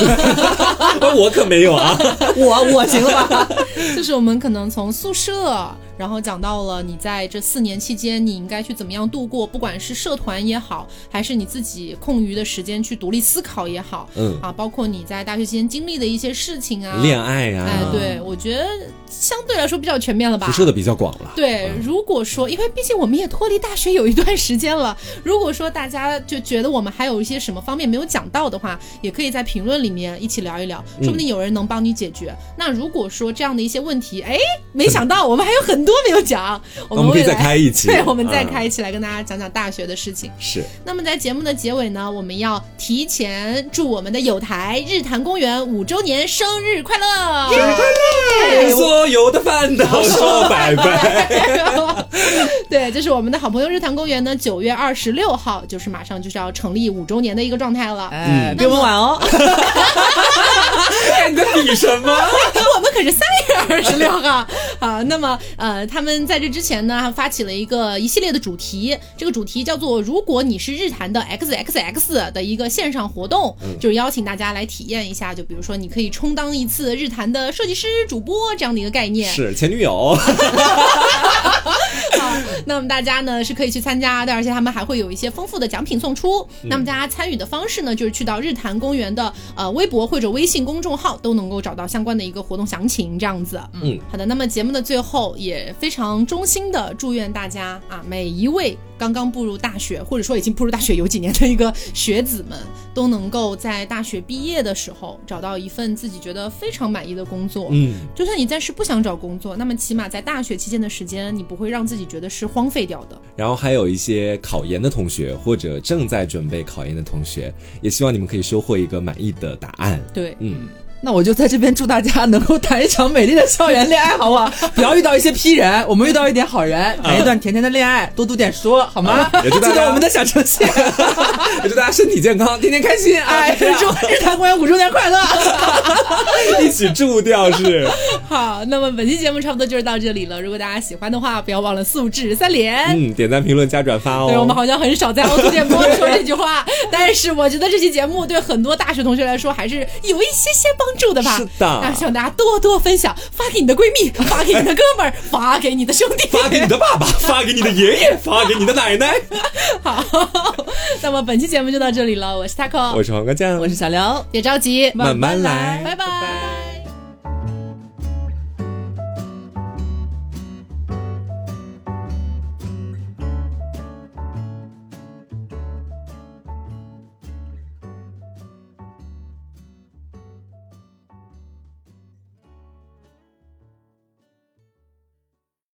我可没有啊，我我行了吧？就是我们可能从宿舍。然后讲到了你在这四年期间，你应该去怎么样度过，不管是社团也好，还是你自己空余的时间去独立思考也好，嗯啊，包括你在大学期间经历的一些事情啊，恋爱啊，哎，对我觉得相对来说比较全面了吧，辐射的比较广了。对，如果说，因为毕竟我们也脱离大学有一段时间了，如果说大家就觉得我们还有一些什么方面没有讲到的话，也可以在评论里面一起聊一聊，说不定有人能帮你解决。那如果说这样的一些问题，哎，没想到我们还有很。多没有讲，我们可以再开一期。对，我们再开一期来跟大家讲讲大学的事情。是。那么在节目的结尾呢，我们要提前祝我们的有台日坛公园五周年生日快乐！生日快乐！所有的烦恼说拜拜。对，这是我们的好朋友日坛公园呢，九月二十六号就是马上就是要成立五周年的一个状态了。哎，别我们晚哦。你在比什么？我们可是三月二十六号。好，那么呃。呃，他们在这之前呢，还发起了一个一系列的主题，这个主题叫做“如果你是日坛的 X X X” 的一个线上活动，就是邀请大家来体验一下，就比如说你可以充当一次日坛的设计师、主播这样的一个概念，是前女友。好，那么大家呢是可以去参加的，而且他们还会有一些丰富的奖品送出。那么大家参与的方式呢，就是去到日坛公园的呃微博或者微信公众号都能够找到相关的一个活动详情，这样子。嗯，好的。那么节目的最后也。非常衷心的祝愿大家啊，每一位刚刚步入大学，或者说已经步入大学有几年的一个学子们，都能够在大学毕业的时候找到一份自己觉得非常满意的工作。嗯，就算你暂时不想找工作，那么起码在大学期间的时间，你不会让自己觉得是荒废掉的。然后还有一些考研的同学，或者正在准备考研的同学，也希望你们可以收获一个满意的答案。对，嗯。那我就在这边祝大家能够谈一场美丽的校园恋爱，好不好？不要遇到一些批人，我们遇到一点好人，谈一段甜甜的恋爱，多读点书，好吗？祝大家我们的小程序。也祝大家身体健康，天天开心。哎，祝日坛公园五周年快乐！一起祝掉是。好，那么本期节目差不多就是到这里了。如果大家喜欢的话，不要忘了素质三连，嗯，点赞、评论、加转发哦。对我们好像很少在凹凸电波说这句话，但是我觉得这期节目对很多大学同学来说还是有一些些帮。住的吧，是的，那希望大家多多分享，发给你的闺蜜，发给你的哥们儿，发给你的兄弟，发给你的爸爸，发给你的爷爷，发给你的奶奶。好，那么本期节目就到这里了，我是 taco，我是黄瓜酱，我是小刘，别着急，慢慢来，拜拜。